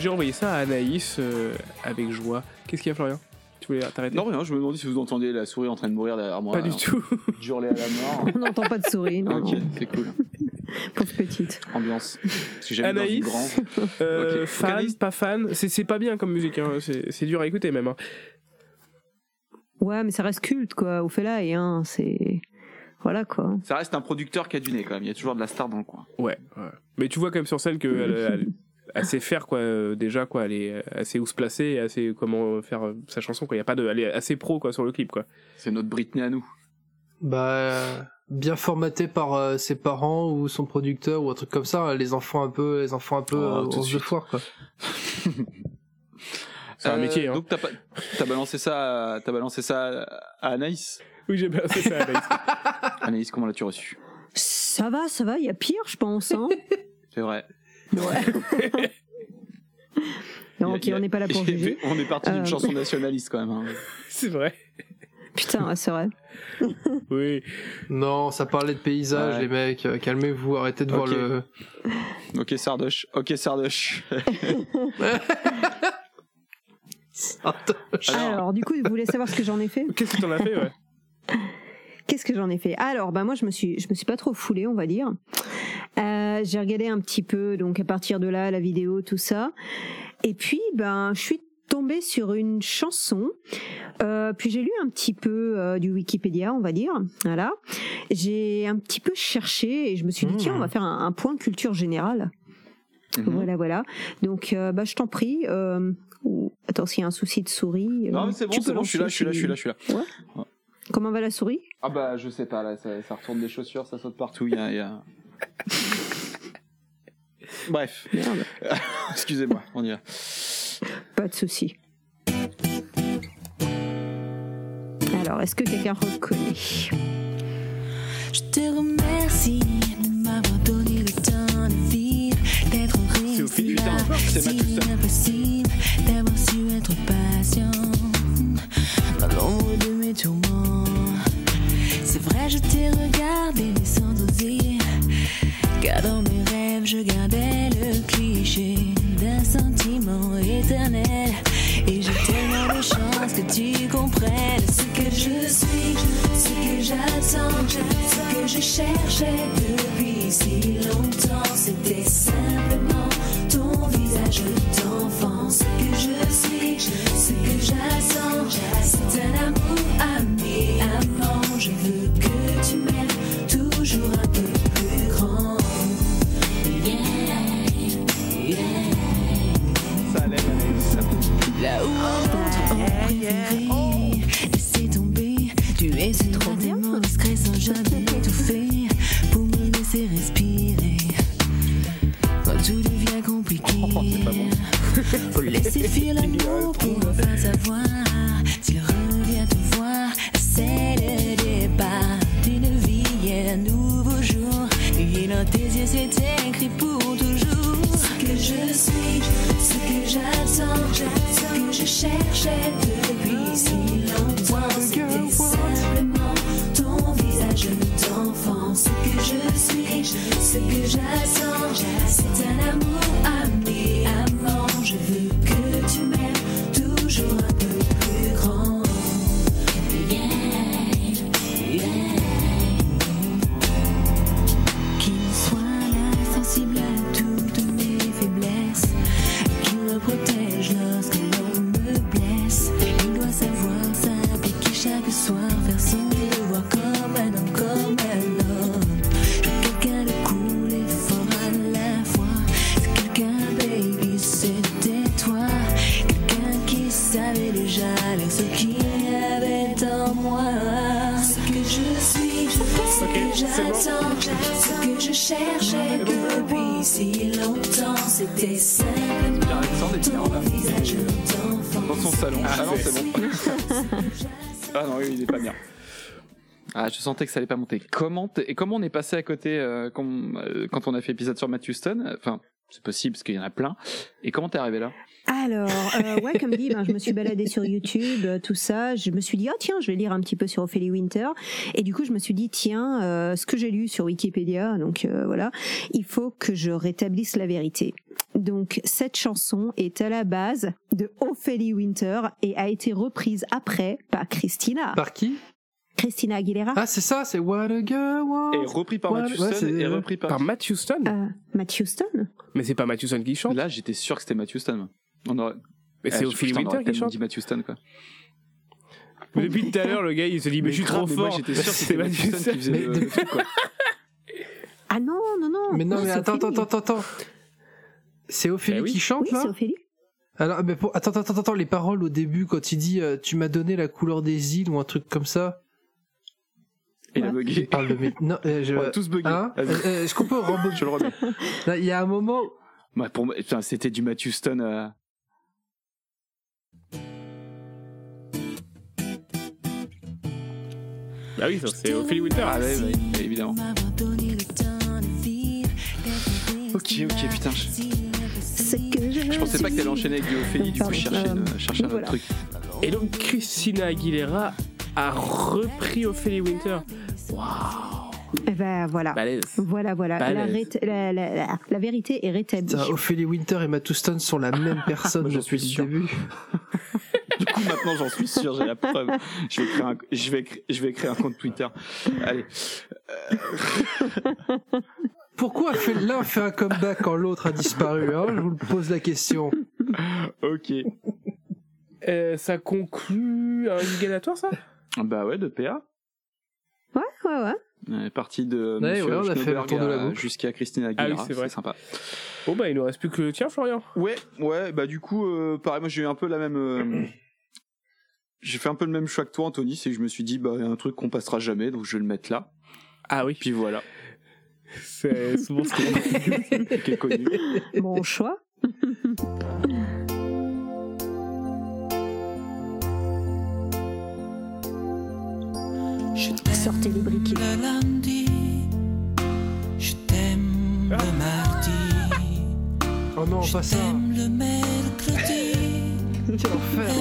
J'ai envoyé ça à Anaïs euh, avec joie. Qu'est-ce qu'il y a Florian? Tu voulais t'arrêter? Non, rien, je me demandais si vous entendiez la souris en train de mourir derrière moi. Pas du tout. *laughs* Hurler à la mort. On n'entend pas de souris, non. Ok, c'est cool. *laughs* Pauvre petite. Ambiance. Parce que Anaïs, euh, fan, Anaïs- pas fan, c'est pas bien comme musique, hein. c'est dur à écouter même. hein. Ouais, mais ça reste culte, quoi. Ophéla et hein, c'est. Voilà, quoi. Ça reste un producteur qui a du nez quand même. Il y a toujours de la star dans le coin. Ouais, ouais. Mais tu vois quand même sur scène elle, elle sait faire quoi euh, déjà quoi, elle est assez où se placer, et assez comment faire euh, sa chanson quoi. Il y a pas de, elle est assez pro quoi sur le clip quoi. C'est notre Britney à nous. Bah, euh, bien formaté par euh, ses parents ou son producteur ou un truc comme ça, hein, les enfants un peu, les enfants un peu Oh, euh, tout de foire quoi. *laughs* C'est un Euh, métier, hein. Donc t'as pas- t'as balancé ça, à- t'as balancé ça à Anaïs? Oui, j'ai balancé ça à Anaïs. *laughs* Anaïs, comment l'as-tu reçu? Ça va, ça va, il y a pire, je pense. Hein C'est vrai. *laughs* non, y a- ok, a- on n'est pas là pour juger. On est parti d'une Euh, chanson *laughs* nationaliste quand même. hein. C'est vrai. Putain, ouais, c'est vrai. *laughs* Oui. Non, ça parlait de paysage, Ouais. les mecs. euh, Calmez-vous, arrêtez de voir le. Ok Sardoche, ok Sardoche. Alors, du coup, vous voulez savoir ce que j'en ai fait Qu'est-ce que t'en as fait ouais Qu'est-ce que j'en ai fait? Alors, bah moi, je me suis, je me suis pas trop foulée, on va dire. Euh, j'ai regardé un petit peu, donc à partir de là, la vidéo, tout ça. Et puis, ben, je suis tombée sur une chanson. Euh, puis j'ai lu un petit peu euh, du Wikipédia, on va dire. Voilà. J'ai un petit peu cherché et je me suis dit tiens, on va faire un, un point culture générale. Voilà, voilà. Donc, euh, bah, je t'en prie. Attends, s'il y a un souci de souris. Non mais c'est bon, c'est bon, je suis là, je suis là, je suis là, je suis là. Ouais. Comment va la souris? Ah bah je sais pas là, ça, ça retourne des chaussures, ça saute partout, il y a... il y a- *laughs* Bref. *laughs* Excusez-moi, on y va. Pas de souci. Alors, est-ce que quelqu'un reconnaît? Je te remercie de m'avoir donné le temps de vivre, d'être C'est au fil du temps, c'est impossible, d'avoir su être patient dans l'ombre de mes tourments. C'est vrai, je t'ai regardé, mais sans oser, car dans mes rêves, je gardais le cliché d'un sentiment éternel. Et j'ai tellement de chance que tu comprennes ce que je suis, ce que j'attends, ce que je cherchais depuis si longtemps. C'était simplement ton visage d'enfant, ce que je suis, ce que j'attends. C'est un amour ami, amant. Je veux j'avais tout fait pour me laisser respirer. Quand tout devient compliqué, *laughs* bon. *laughs* faut laisser filer l'amour pour ne pas savoir s'il revient te voir. C'est le départ d'une vie et un nouveau jour. Et dans tes yeux, c'est écrit pour toujours. Que je suis, ce que j'attends, ce que je cherchais. just cherchais depuis si longtemps. C'était simplement ton visage d'enfant. Dans son salon. Ah, non, c'est- bon. *laughs* ah non, oui, il est pas bien. Ah, je sentais que ça allait pas monter. Comment et comment on est passé à côté euh, quand, euh, quand on a fait épisode sur Matt Houston? Enfin, c'est possible parce qu'il y en a plein. Et comment t'es arrivé là? Alors, euh, ouais, comme dit, ben, je me suis baladée sur YouTube, euh, tout ça. Je me suis dit, ah tiens, je vais lire un petit peu sur Ophélie Winter. Et du coup, je me suis dit, tiens, euh, ce que j'ai lu sur Wikipédia, donc euh, voilà, il faut que je rétablisse la vérité. Donc, cette chanson est à la base de Ophélie Winter et a été reprise après par Christina. Par qui? Christina Aguilera. Ah, c'est ça, c'est What a Girl Wants. Et repris par What- Matt Houston ouais, et repris par. Par Matt Houston Euh, Matt Houston Mais c'est pas Matt Houston qui chante. Là, j'étais sûr que c'était Matt Houston. Moi. On aurait. Mais c'est Eh, Ophélie putain, on Winter qui chante. dit Matt Houston quoi. Mais Depuis tout à l'heure, le gars, il se dit, mais, Mais je suis grave, trop fort. j'étais sûr que C'est c'était Matt Matt Houston Houston. qui faisait Mais le- de- le truc, quoi. Ah non, non, non. Mais non, mais c'est attends, attends, Ophélie. attends, attends. C'est Ophélie Eh oui. qui chante Oui, là c'est Ophélie. Alors, mais pour- attends, attends, attends, les paroles au début quand il dit euh, tu m'as donné la couleur des îles ou un truc comme ça. Il a Il bugué. parle de mes... Non, euh, je... On a tous bugué. Hein. Euh, euh, Est-ce qu'on peut rembobiner Je le remets. Là, Il y a un moment. Pour putain, c'était du Matt Houston. euh, Bah oui, c'est Ophélie Winter. Ah ouais, ouais, évidemment. Ok, ok, putain. Je, que je, je pensais pas que t'allais enchaîner avec du Ophélie, du coup, je cherchais, je un autre truc. Et donc, Christina Aguilera a repris Ophélie Winter. Waouh Eh ben voilà. Balèze. Voilà, voilà. La, Balèze. rét- la, la- la- la vérité est rétablie. Putain, Ophélie Winter et Matt Houston sont la même personne Moi, j'en depuis suis le début. *laughs* Du coup, maintenant, j'en suis sûr, j'ai la preuve. Je vais créer un, je vais, je vais créer un compte Twitter. Allez. Pourquoi fait- l'un fait un comeback quand l'autre a disparu hein? Je vous pose la question. Ok. Euh, ça conclut un galatoire, ça? Bah ouais, de PA. Ouais, ouais, ouais. On est parti de Ouais, Monsieur ouais, on a fait le tour de la jusqu'à Christina Ah Aguilera. oui, c'est vrai. sympa. Bon, bah, il nous reste plus que le tien, Florian. Ouais, ouais, bah du coup, euh, pareil, moi j'ai eu un peu la même. euh, j'ai fait un peu le même choix que toi, Anthony, c'est que je me suis dit, bah, il y a un truc qu'on passera jamais, donc je vais le mettre là. Ah oui. Puis voilà, C'est souvent ce qu'on *laughs* qui est connu. Bon choix. Sortez les briquets. le lundi, je t'aime le mardi, Oh non, je pas ça. t'aime le mercredi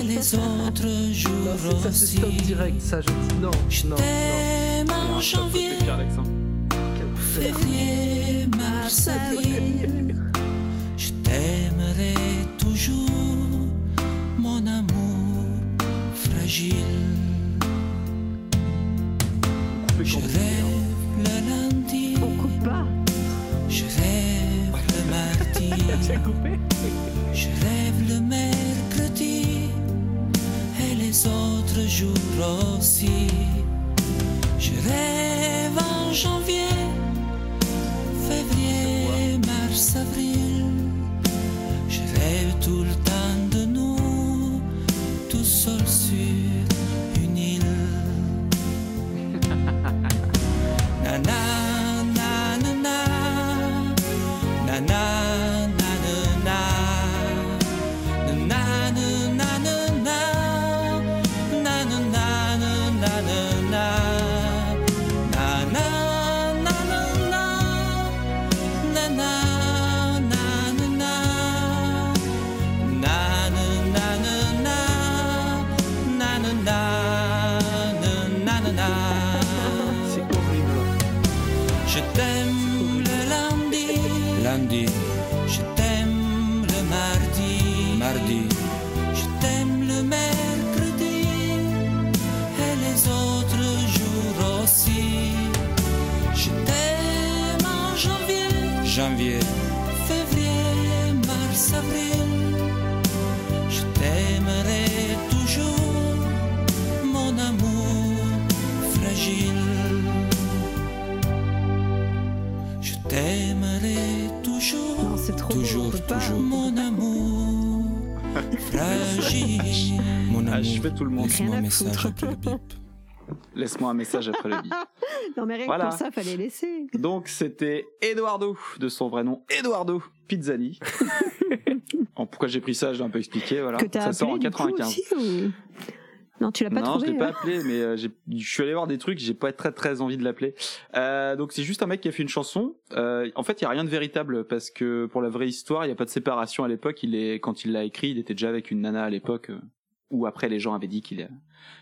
les autres jours Non, ça aussi. stoppe direct, ça je dis non. Je non, non. t'aime en janvier, février, mars, avril. *laughs* Je t'aimerai toujours, mon amour fragile. Je rêve le lundi, On coupe pas. je rêve le mardi, *laughs* je rêve aussi. Je rêve en janvier, février, mars, avril. Message après le bip. *laughs* Laisse-moi un message après le bip. *laughs* Non, mais rien Voilà. que pour ça, fallait laisser. Donc c'était Eduardo, de son vrai nom Eduardo Pizzani. En *laughs* pourquoi j'ai pris ça, je l'ai un peu expliqué. Voilà. Que Ça sort en appelé, du coup, 95. aussi, ou- Non, tu l'as pas non, trouvé je l'ai pas hein appelé, mais euh, j'ai- je suis allé voir des trucs, j'ai pas très très envie de l'appeler. Euh, donc c'est juste un mec qui a fait une chanson. Euh, en fait, il y a rien de véritable parce que pour la vraie histoire, il y a pas de séparation à l'époque. Il est quand il l'a écrit, il était déjà avec une nana à l'époque, euh, ou après les gens avaient dit qu'il est-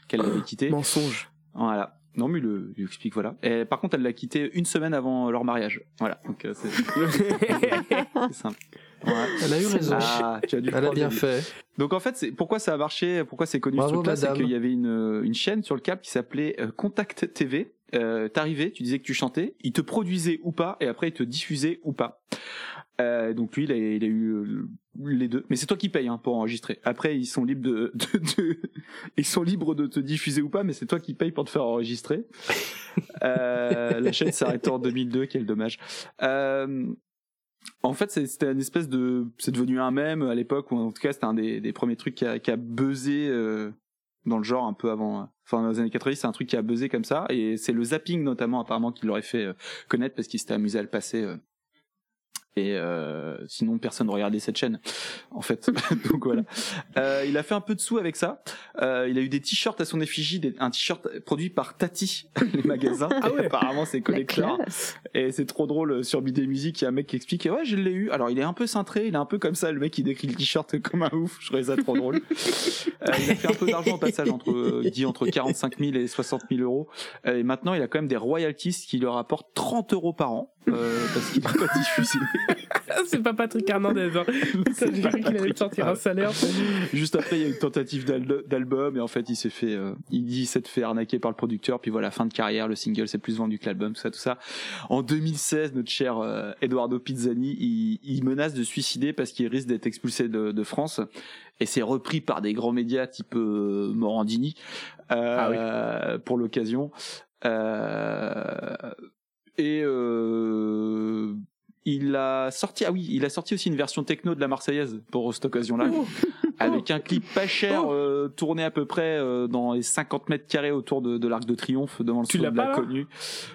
qu'elle l'avait quitté. Mensonge. Voilà. Non, mais il le, il explique, voilà. Et par contre, elle l'a quitté une semaine avant leur mariage. Voilà. Donc, euh, c'est *laughs* c'est simple. Ouais. Elle a eu raison. Ah, tu as dû le Elle a bien fait. Donc en fait, c'est pourquoi ça a marché, pourquoi c'est connu Bravo, ce truc-là, c'est qu'il y avait une, une chaîne sur le câble qui s'appelait euh, Contact TV. Euh, T'arrivais, tu disais que tu chantais, il te produisait ou pas, et après il te diffusait ou pas. Euh, donc lui, il a, il a eu euh, les deux, mais c'est toi qui payes hein, pour enregistrer. Après, ils sont libres de, *laughs* de, de- ils sont libres de te diffuser ou pas, mais c'est toi qui payes pour te faire enregistrer. *laughs* Euh, la chaîne s'est arrêtée en 2002, quel dommage. Euh, en fait, c'était une espèce de, c'est devenu un mème à l'époque, ou en tout cas, c'était un des, des premiers trucs qui a, qui a buzzé euh, dans le genre un peu avant, enfin dans les années 90, c'est un truc qui a buzzé comme ça, et c'est le zapping notamment apparemment qui l'aurait fait euh, connaître parce qu'il s'était amusé à le passer. Et euh, sinon, personne ne regardait cette chaîne, en fait. *laughs* Donc voilà. Euh, il a fait un peu de sous avec ça. Euh, il a eu des t-shirts à son effigie, des- un t-shirt produit par Tati, *laughs* les magasins. Ah ouais. Apparemment, c'est collector. Et c'est trop drôle euh, sur Bidé Musique, il y a un mec qui explique ouais je l'ai eu. Alors il est un peu cintré, il est un peu comme ça, le mec il décrit le t-shirt comme un ouf, je trouvais ça trop drôle. *laughs* Euh, il a fait un peu d'argent au passage, entre, euh, dit entre 45 000 et 60 000 euros. Et maintenant il a quand même des royalties qui lui rapportent 30 euros par an, euh, parce qu'il pas diffusé. c'est pas Patrick Hernandez. Hein. Ça, J'ai cru qu'il allait sortir un salaire. Juste après, il y a eu une tentative d'al- d'album et en fait, il s'est fait, euh, il s'est fait arnaquer par le producteur. Puis voilà, fin de carrière, le single c'est plus vendu que l'album, tout ça, tout ça. En 2016, notre cher euh, Eduardo Pizzani, il, il menace de suicider parce qu'il risque d'être expulsé de, de France. Et c'est repris par des grands médias type euh, Morandini euh, pour l'occasion. Euh, et euh, il a sorti, ah oui, il a sorti aussi une version techno de la Marseillaise pour cette occasion-là, *laughs* avec un clip pas cher, euh, tourné à peu près euh, dans les 50 mètres carrés autour de, de l'Arc de Triomphe, devant le Tu de l'inconnu.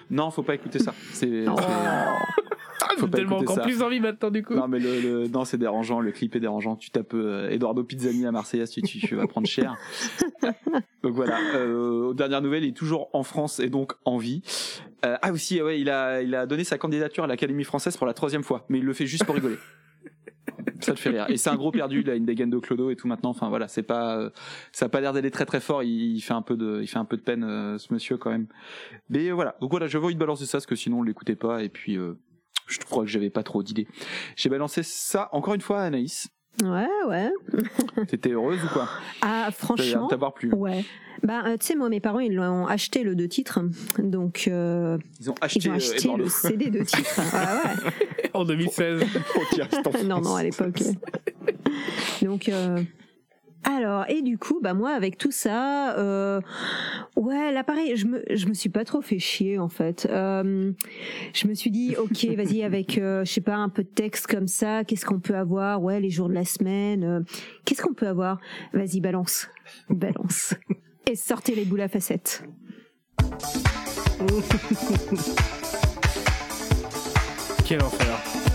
Non, faut pas écouter ça. C'est, Oh. *laughs* *laughs* J'ai tellement encore ça. plus envie maintenant du coup. Non mais le, le- non c'est dérangeant, le clip est dérangeant. Tu tapes euh, Eduardo Pizzani à Marseillaise, tu, tu, tu vas prendre cher. *laughs* donc voilà. Euh, aux dernières nouvelles, il est toujours en France et donc en vie. Euh, ah aussi, ouais, il a il a donné sa candidature à l'Académie française pour la troisième fois, mais il le fait juste pour rigoler. Ça te fait rire. Et c'est un gros perdu, il a une dégaine de clodo et tout maintenant. Enfin voilà, c'est pas, euh, ça a pas l'air d'aller très très fort. Il, il fait un peu de, il fait un peu de peine euh, ce monsieur quand même. Mais voilà. Donc voilà, j'avais envie de balancer ça parce que sinon on l'écoutait pas et puis euh, je crois que j'avais pas trop d'idées. J'ai balancé ça encore une fois à Anaïs. Ouais, ouais. *laughs* T'étais heureuse ou quoi? Ah, franchement. T'avoir plu. Ouais. Bah, euh, tu sais, moi, mes parents, ils l'ont acheté le deux titres. Donc. euh, Ils ont acheté, ils ont euh, acheté le CD de *laughs* titres. Ouais, ouais. En 2016. *laughs* non, non, à l'époque. Donc, euh, alors, et du coup, bah moi, avec tout ça, euh, ouais, là, pareil, je me, je me suis pas trop fait chier, en fait. Euh, je me suis dit, *laughs* ok, vas-y, avec, euh, je sais pas, un peu de texte comme ça, qu'est-ce qu'on peut avoir? Ouais, les jours de la semaine, euh, qu'est-ce qu'on peut avoir? Vas-y, balance, balance. *laughs* Et sortez les boules à facettes. *laughs* Quel enfer.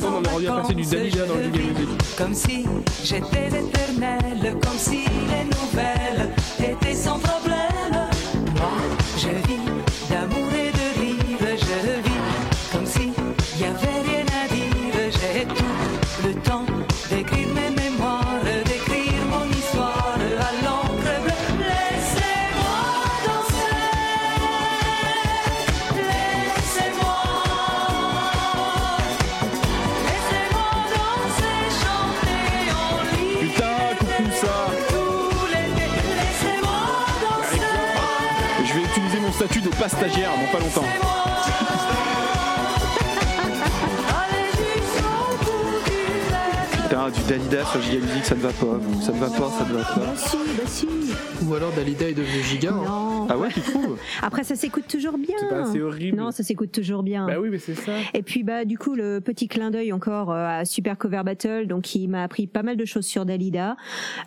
Maintenant on rendu à passer du Dalida dans le Giga Music. Comme si j'étais l'éternel, comme si les nouvelles étaient sans problème. Statut de pas stagiaire dans pas longtemps. Putain, du Dalida sur Giga Music, ça ne va pas. vous. Ça ne va pas, ça ne va pas. Bah si, bah si. Ou alors Dalida est devenu giga. hein. Ah ouais, tu trouves *laughs* Après, ça s'écoute toujours bien. C'est pas assez horrible. Non, ça s'écoute toujours bien. Bah oui mais c'est ça. Et puis bah du coup le petit clin d'œil encore euh, à Super Cover Battle, donc qui m'a appris pas mal de choses sur Dalida.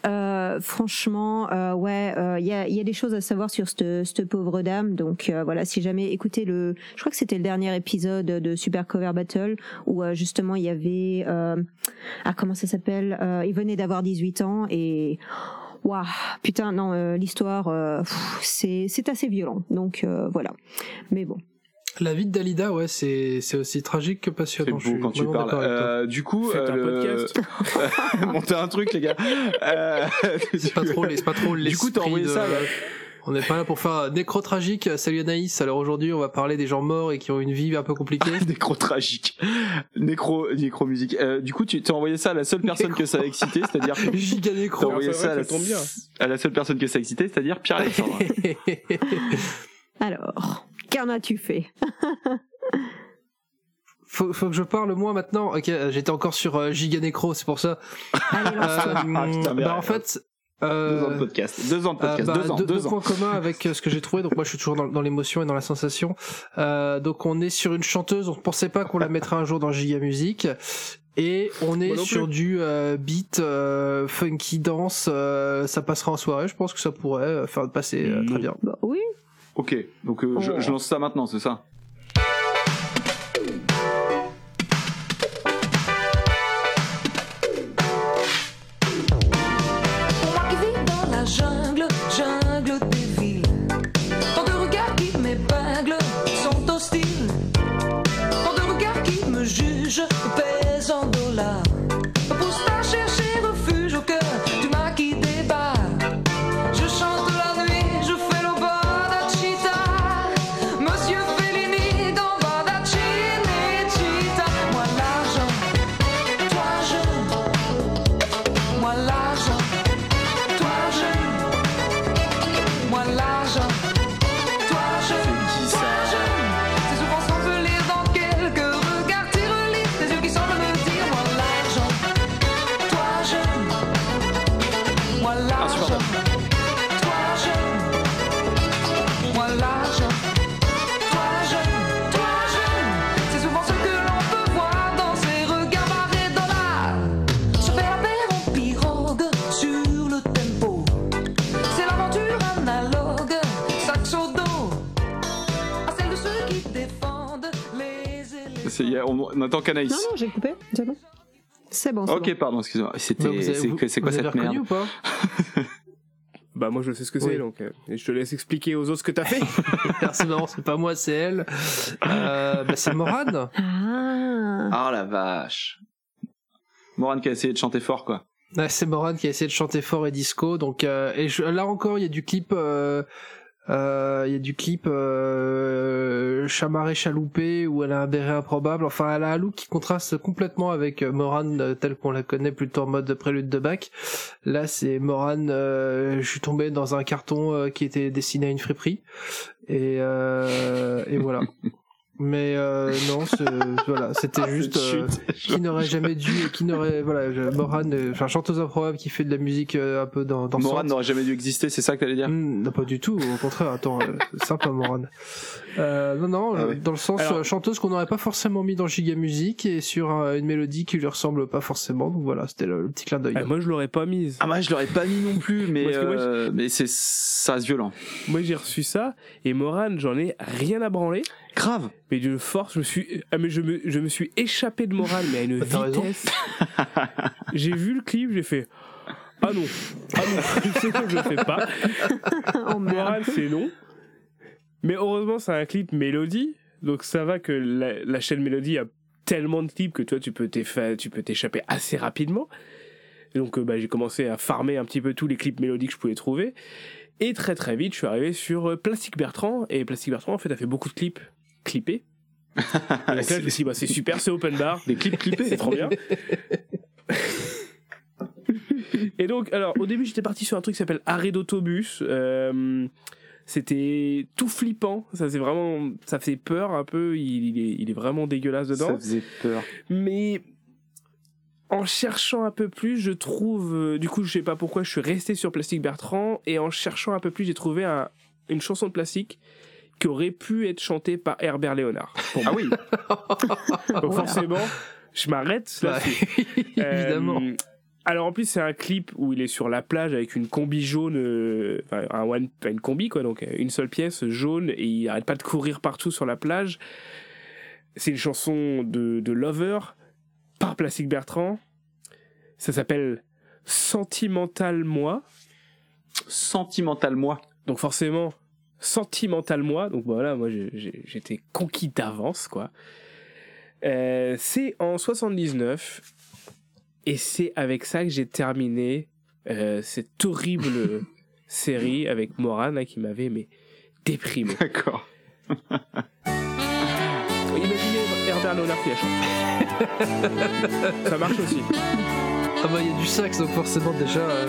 Euh, franchement, euh, ouais, il y, a, y a des choses à savoir sur cette, pauvre dame. Donc euh, voilà, si jamais écoutez le, je crois que c'était le dernier épisode de Super Cover Battle où euh, justement il y avait, euh, ah comment ça s'appelle, Euh, il venait d'avoir 18 ans et Waouh, putain, non, euh, l'histoire, euh, c'est c'est assez violent. Donc euh, voilà. Mais bon. La vie de Dalida, ouais, c'est c'est aussi tragique que passionnant. C'est beau quand tu parles. Euh, du coup, Faites un le- *laughs* montez un truc, les gars. *laughs* Euh, *laughs* C'est pas trop, c'est pas trop Du coup, t'as envoyé de- ça. Là. On n'est pas là pour faire nécro tragique. Salut Anaïs. Alors aujourd'hui, on va parler des gens morts et qui ont une vie un peu compliquée. *laughs* Nécro tragique. Nécro, nécro musique. Euh, du coup, tu t'as envoyé ça à la seule personne que ça a excité, c'est-à-dire. *laughs* Giga T'as nécro. envoyé Ah, c'est ça à vrai la, ça bien. à la seule personne que ça a excité, c'est-à-dire Pierre-Alexandre. *laughs* Alors, qu'en as-tu fait? Faut, faut que je parle moi maintenant. Ok, euh, j'étais encore sur euh, Giga nécro, c'est pour ça. Allez. Euh, Ah, putain, bah en ouais. Fait. Deux euh, ans de podcast. Deux ans de Euh, podcast. bah, deux ans. deux, Deux deux ans. points communs avec euh, ce que j'ai trouvé. Donc moi, je suis toujours dans, dans l'émotion et dans la sensation. Euh, donc on est sur une chanteuse. On ne pensait pas qu'on la mettrait un jour dans Giga Music. Et on est sur plus. du euh, beat euh, funky dance. euh, ça passera en soirée. Je pense que ça pourrait euh, faire passer euh, très bien. Bah oui. Ok, donc euh, je, Oh. je lance ça maintenant, c'est ça? On, on attend qu'Anaïs. Non, non, j'ai coupé. C'est bon. C'est bon. c'est Ok, pardon, excuse-moi. C'était, c'est, c'est quoi cette merde ou pas *laughs* Bah moi je sais ce que c'est Oui. donc euh, et je te laisse expliquer aux autres ce que t'as fait. *laughs* C'est marrant, c'est pas moi, c'est elle. Euh, bah, c'est Morane. Ah. Ah la vache. Moran qui a essayé de chanter fort, quoi. Ouais, c'est Morane qui a essayé de chanter fort et disco. Donc euh, et je- là encore, il y a du clip. Euh, Il y a du clip euh, chamarré chaloupé où elle a un béret improbable. Enfin, elle a un look qui contraste complètement avec euh, Morane euh, telle qu'on la connaît plutôt en mode prélude de bac. Là, c'est Morane. euh, je suis tombé dans un carton qui était destiné à une friperie et voilà. *laughs* Mais euh, non, c'est- voilà, c'était juste euh, qui n'aurait jamais dû et qui n'aurait voilà, je- Morane, euh, enfin chanteuse improbable qui fait de la musique euh, un peu dans dans Moran n'aurait jamais dû exister, c'est ça que t'allais dire? Hmm, non, pas du tout, au contraire, attends, euh, c'est sympa Morane. Euh, non, non, Ah euh, ouais. dans le sens Alors- euh, chanteuse qu'on n'aurait pas forcément mis dans Giga Music et sur euh, une mélodie qui lui ressemble pas forcément, donc voilà, c'était le, le petit clin d'œil. Ah, moi je l'aurais pas mise. Ah moi je l'aurais pas mis non plus, mais moi, euh, mais c'est ça violent. Moi j'ai reçu ça et Morane j'en ai rien à branler. Grave. Mais de force, je me suis, ah, mais je me, je me suis échappé de morale, mais à une raison. vitesse. *laughs* j'ai vu le clip, j'ai fait. Ah non, ah non, *laughs* c'est que je le fais pas. Oh, Morale, c'est non. Mais heureusement, c'est un clip mélodie, donc ça va que la, la chaîne mélodie a tellement de clips que toi, tu peux tu peux t'échapper assez rapidement. Et donc, euh, bah, j'ai commencé à farmer un petit peu tous les clips mélodiques que je pouvais trouver. Et très très vite, je suis arrivé sur euh, Plastic Bertrand. Et Plastic Bertrand, en fait, a fait beaucoup de clips clippés. *laughs* Et donc là, je me suis dit, bah, c'est super, c'est open bar. Des clips clippés. C'est trop bien. Et donc, alors, au début, j'étais parti sur un truc qui s'appelle Arrêt d'autobus. Euh, c'était tout flippant. Ça, c'est vraiment, ça fait peur un peu. Il, il est, il est vraiment dégueulasse dedans. Ça faisait peur. Mais en cherchant un peu plus, je trouve. euh, Du coup, je sais pas pourquoi, je suis resté sur Plastique Bertrand. Et en cherchant un peu plus, j'ai trouvé un- une chanson de plastique qui aurait pu être chantée par Herbert Léonard. pour Ah oui. *laughs* Donc forcément, je m'arrête là. *laughs* Évidemment. alors en plus c'est un clip où il est sur la plage avec une combi jaune, euh, enfin un one, pas une combi quoi, donc euh, une seule pièce jaune et il arrête pas de courir partout sur la plage. C'est une chanson de, de Lover par Plastique Bertrand. Ça s'appelle Sentimental Moi. Sentimental Moi. Donc forcément, Sentimental Moi. Donc voilà, moi j'étais conquis d'avance quoi. Euh, c'est en 79 et c'est avec ça que j'ai terminé euh, cette horrible *laughs* série avec Moran là, qui m'avait mais déprimé. D'accord. Imaginez Herbert Léonard qui la chante. ça marche aussi. Ah bah il y a du sax donc forcément déjà. euh,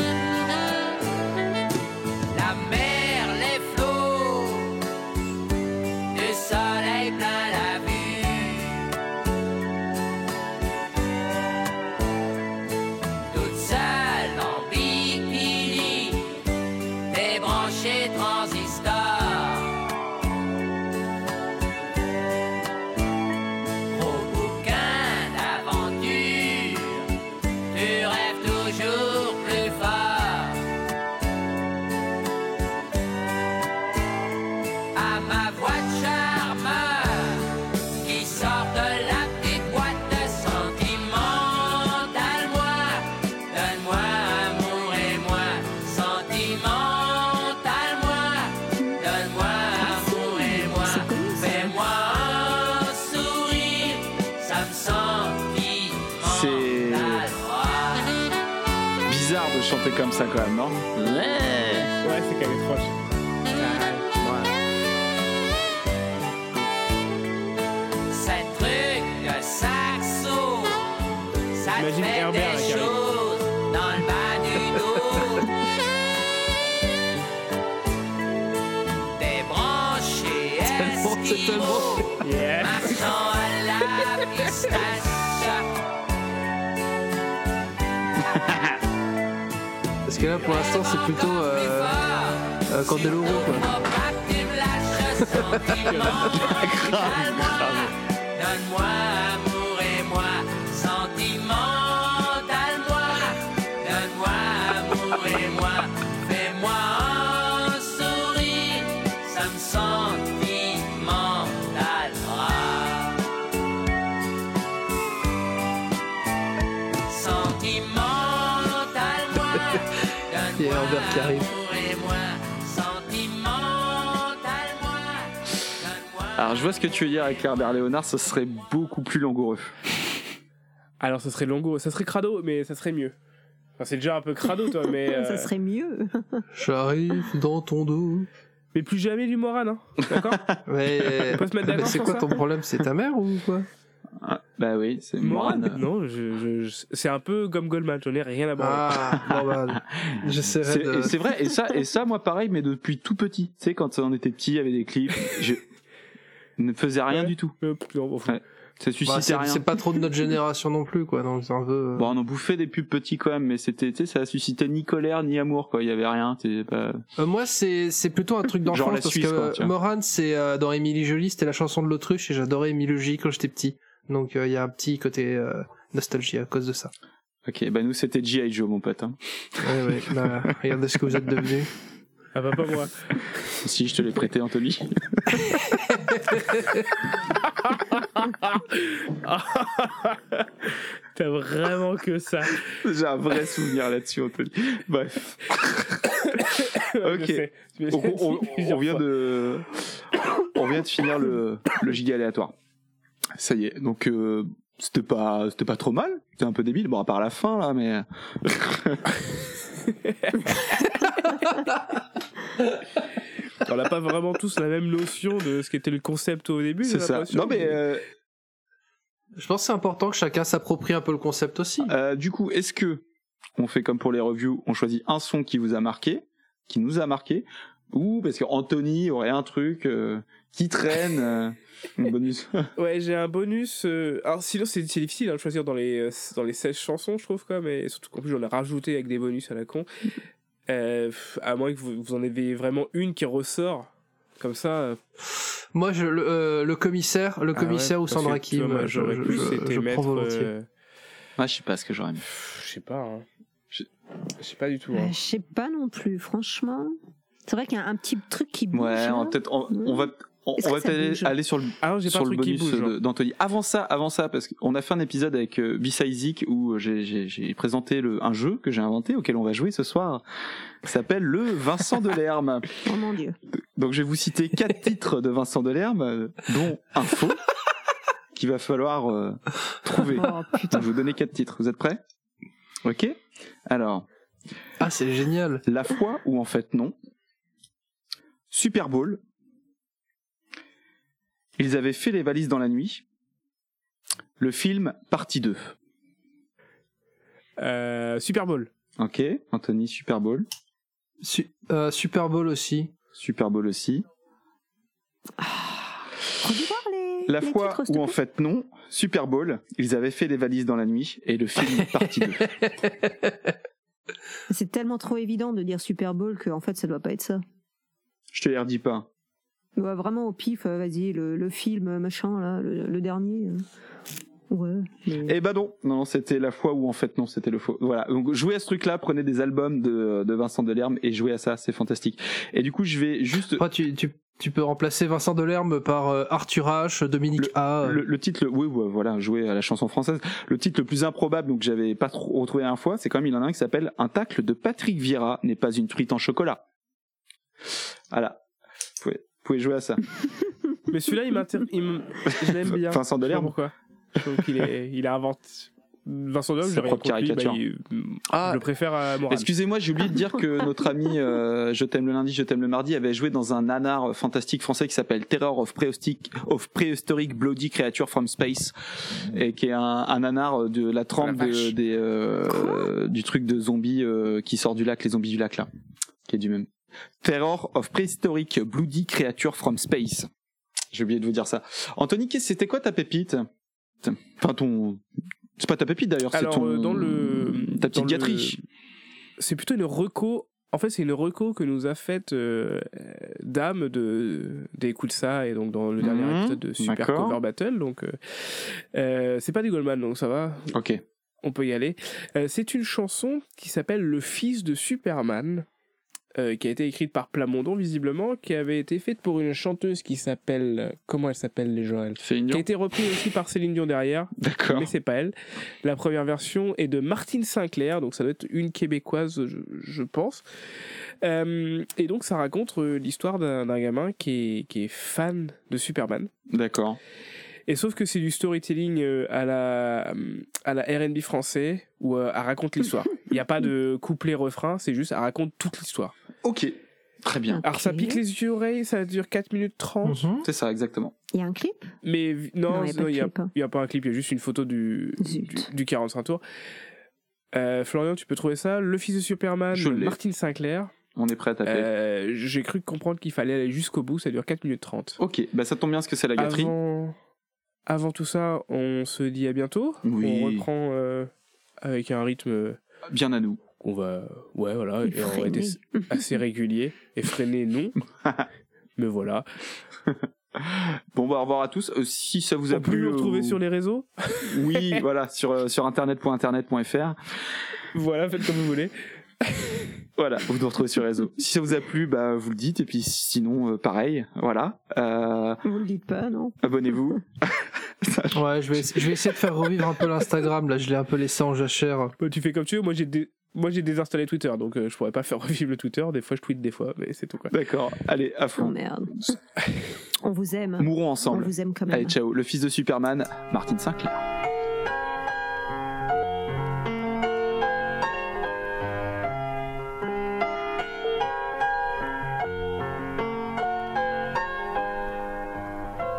que tu veux dire avec Herbert Léonard, ce serait beaucoup plus langoureux. Alors ça serait longo, ça serait crado, mais ça serait mieux. Enfin, c'est déjà un peu crado toi, mais. *laughs* euh, Ça serait mieux. *laughs* J'arrive dans ton dos. Mais plus jamais du Moran, hein D'accord *laughs* Mais On peut se mettre mais c'est quoi ça ton problème? C'est ta mère ou quoi? Bah oui, c'est Moran. Non, je, je- je- c'est un peu comme Goldman, j'en ai rien à voir. Ah, j'essaierai C'est de. et c'est vrai, et ça, et ça, moi pareil, mais depuis tout petit. Tu sais, quand on était petit, il y avait des clips, je ne faisais rien du tout. Ouais. Ça suscitait Bah, c'est rien. c'est pas trop de notre génération non plus quoi, donc c'est un peu. Bon, on en bouffait des pubs petits quand même, mais c'était, ça suscitait ni colère ni amour, quoi. Il y avait rien. Pas... Euh, moi, c'est c'est plutôt un truc d'enfance la parce Suisse, que quoi. Moran, c'est euh, dans Émilie Jolie, c'était la chanson de l'autruche et j'adorais Émilie Jolie quand j'étais petit. Donc euh, il y a un petit côté euh, nostalgie à cause de ça. Ok, bah nous c'était G.I. Joe, mon pote. Hein. Ouais, ouais. Bah, regardez ce que vous êtes devenus. *laughs* Ah bah pas moi. *laughs* si, je te l'ai prêté, Anthony. *laughs* T'as vraiment que ça. J'ai un vrai souvenir là-dessus, Anthony. Bref. *coughs* Ok. on, dit on- *laughs* plusieurs on vient fois. de, on vient de finir le, le giga aléatoire. Ça y est. Donc, euh, c'était pas, c'était pas trop mal. C'était un peu débile. Bon, à part la fin, là, mais. *laughs* On n'a pas vraiment tous la même notion de ce qu'était le concept au début. C'est ça. Non, mais, euh, Je pense que c'est important que chacun s'approprie un peu le concept aussi. Euh, du coup, est-ce que on fait comme pour les reviews, on choisit un son qui vous a marqué, qui nous a marqué, ou parce que Anthony aurait un truc euh, qui traîne, euh, *laughs* un bonus. Ouais, j'ai un bonus. euh, Alors, sinon, c'est difficile hein, de choisir dans les, euh, dans les 16 chansons, je trouve, même. Et surtout qu'en plus, j'en ai rajouté avec des bonus à la con. Euh, à moins que vous, vous en ayez vraiment une qui ressort. Comme ça. euh, Moi, je, le, euh, le commissaire, le Ah commissaire ouais, ou Sandra Kim, moi, je, j'aurais je- plus je- été je mettre, prends volontiers. euh, Ah, je sais pas ce que j'aurais mis. Je sais pas. Hein. Je sais pas du tout. Euh, hein. je sais pas non plus, franchement. C'est vrai qu'il y a un petit truc qui bouge. Ouais, on, peut-être- on, on va, on, va peut-être aller sur le, Ah, sur le bonus bouge, de- hein. d'Anthony. Avant ça, avant ça, parce qu'on a fait un épisode avec euh, Bisaizik où j'ai- j'ai j'ai présenté le, un jeu que j'ai inventé auquel on va jouer ce soir. qui s'appelle le Vincent Delerme. *laughs* Oh mon dieu. Donc je vais vous citer quatre *laughs* titres de Vincent Delerme, euh, dont un faux, *laughs* qu'il va falloir euh, trouver. Oh, Donc, je vais vous donner quatre titres. Vous êtes prêts? Ok? Alors. Ah, c'est génial. La foi ou en fait non? Super Bowl. Ils avaient fait les valises dans la nuit. Le film partie 2. Euh, Super Bowl. Ok, Anthony, Super Bowl. Su- euh, Super Bowl aussi. Super Bowl aussi. Les. La les foi titres, s'il te ou en fait non. Super Bowl. Ils avaient fait les valises dans la nuit. Et le film *laughs* partie 2. C'est tellement trop évident de dire Super Bowl que en fait ça doit pas être ça. Je te les redis pas. Ouais, vraiment au pif, euh, vas-y, le, le film euh, machin là, le, le dernier. euh. Ouais. mais- Eh ben non, non, c'était la foi ou en fait non, c'était le faux. Voilà, donc jouez à ce truc-là, prenez des albums de, de Vincent Delerme et jouez à ça, c'est fantastique. Et du coup, je vais juste... Tu, tu, tu peux remplacer Vincent Delerme par Arthur H, Dominique A. Le, le titre, oui, ouais, voilà, jouer à la chanson française. Le titre le plus improbable, donc j'avais pas trop retrouvé un fois, c'est quand même il y en a un qui s'appelle Un tacle de Patrick Vieira n'est pas une truite en chocolat. Voilà, vous pouvez, vous pouvez jouer à ça. *laughs* Mais celui-là, il m'intéresse. Je l'aime bien. Vincent Je sais pas Delerme. Pourquoi Je trouve qu'il est, il a inventé. Vincent Delerme, Sa j'ai lui, caricature. bah, il- Ah. je le préfère à Morane. Excusez-moi, j'ai oublié de dire que notre ami euh, Je t'aime le lundi, je t'aime le mardi avait joué dans un nanar fantastique français qui s'appelle Terror of Prehistoric, of Prehistoric Bloody Creature from Space et qui est un, un nanar de la trempe la de- vache. des, euh, du truc de zombies euh, qui sort du lac, les zombies du lac là, qui est du même. Terror of Prehistoric Bloody Creature from Space. J'ai oublié de vous dire ça. Anthony, c'était quoi ta pépite? Enfin ton, c'est pas ta pépite d'ailleurs, c'est ton euh, dans le. ta petite dans le- gâterie. C'est plutôt une reco. En fait, c'est une reco que nous a faite euh, Dame de d'écoute ça et donc dans le dernier Mhm, épisode de Super. Cover Battle. Donc, euh, euh, c'est pas du Goldman, donc ça va. Ok. On peut y aller. C'est une chanson qui s'appelle Le fils de Superman. Euh, qui a été écrite par Plamondon visiblement, qui avait été faite pour une chanteuse qui s'appelle comment elle s'appelle les Joël Céline qui Dion a été reprise aussi par Céline Dion derrière. D'accord. Mais c'est pas elle. La première version est de Martine Sinclair, donc ça doit être une québécoise, je, je pense. Euh, et donc ça raconte euh, l'histoire d'un d'un gamin qui est, qui est fan de Superman. D'accord. Et sauf que c'est du storytelling euh, à la, à la R&B français où euh, elle raconte l'histoire. *laughs* Il n'y a pas de couplet-refrain, c'est juste elle raconte toute l'histoire. Ok. Très bien. Alors ça pique les yeux oreilles, ça dure 4 minutes 30. C'est ça, exactement. Il y a un clip? Mais non, il a n'y a, hein. a pas un clip, il y a juste une photo du, du, du 45 tours. Euh, Florian, tu peux trouver ça Le fils de Superman. Martine Sinclair. On est prêt à taper. Euh, J'ai cru comprendre qu'il fallait aller jusqu'au bout, ça dure 4 minutes 30. Ok, bah ça tombe bien parce que c'est la gâterie. Avant, avant tout ça, on se dit à bientôt. Oui. On reprend euh, avec un rythme. Bien à nous. On va. Ouais, voilà. Et on va être *laughs* assez régulier. Effréné, non. *laughs* Mais voilà. Bon, bah, au revoir à tous. Euh, si ça vous a On peut plu. nous retrouver euh, sur les réseaux Oui, *laughs* voilà, sur, euh, sur internet.internet.fr. Voilà, faites comme vous voulez. Voilà, vous nous retrouvez sur les réseaux. Si ça vous a plu, bah vous le dites et puis sinon euh, pareil, voilà. Euh, Vous le dites pas, non Abonnez-vous. Ouais, je vais, je vais essayer de faire revivre un peu l'Instagram. Là, je l'ai un peu laissé en jachère. Bah, tu fais comme tu veux. Moi, j'ai dé- moi, j'ai désinstallé Twitter, donc euh, je pourrais pas faire revivre le Twitter. Des fois, je tweete des fois, mais c'est tout quoi. D'accord. Allez, à Oh fond. merde. *laughs* On vous aime. Mourons ensemble. On vous aime quand même. Allez, ciao. Le fils de Superman, Martin Sinclair.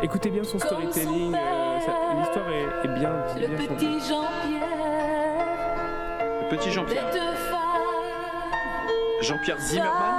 Écoutez bien son storytelling. L'histoire est, est bien, est bien chantée. Petit Jean-Pierre, Le petit Jean-Pierre. de femme, Jean-Pierre Zimmerman.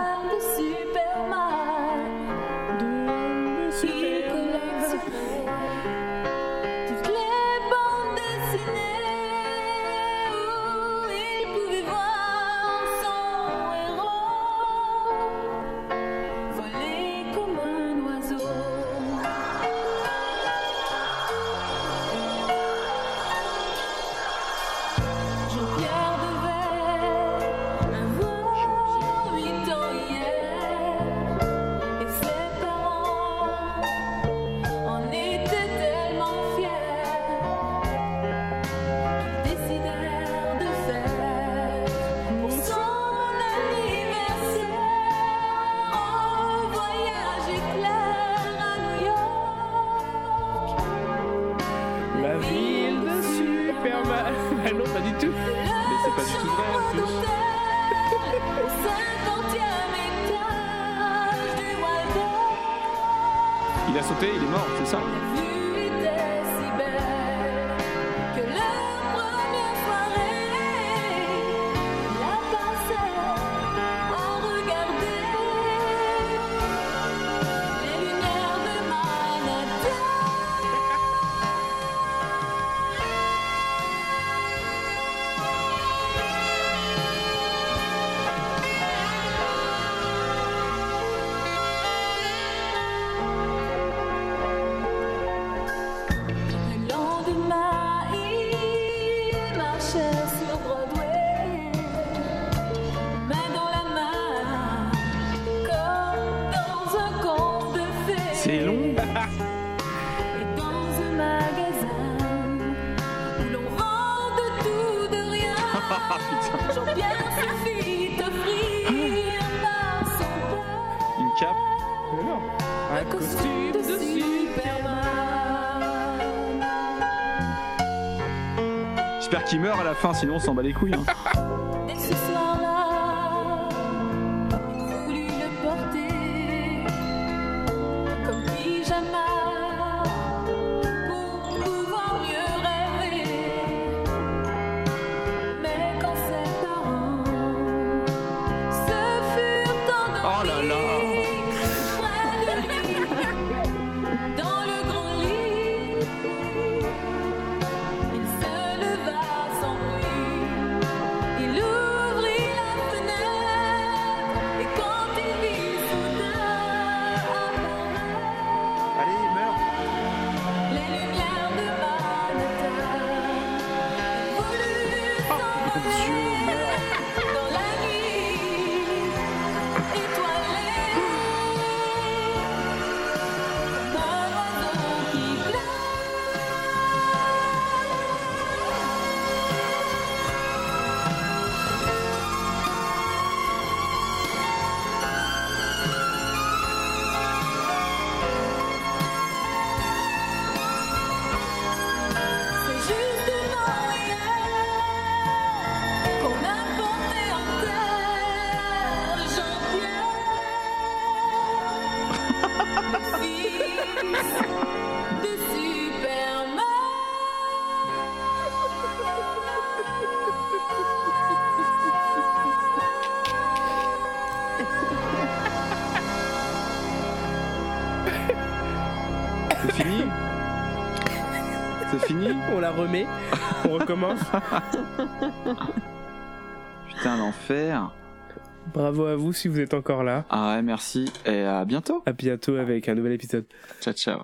Sauté, il est mort, c'est ça sinon on s'en bat les couilles. hein. *laughs* Putain, l'enfer. Bravo à vous si vous êtes encore là. Ah ouais, merci. Et à bientôt. À bientôt avec un nouvel épisode. Ciao, ciao.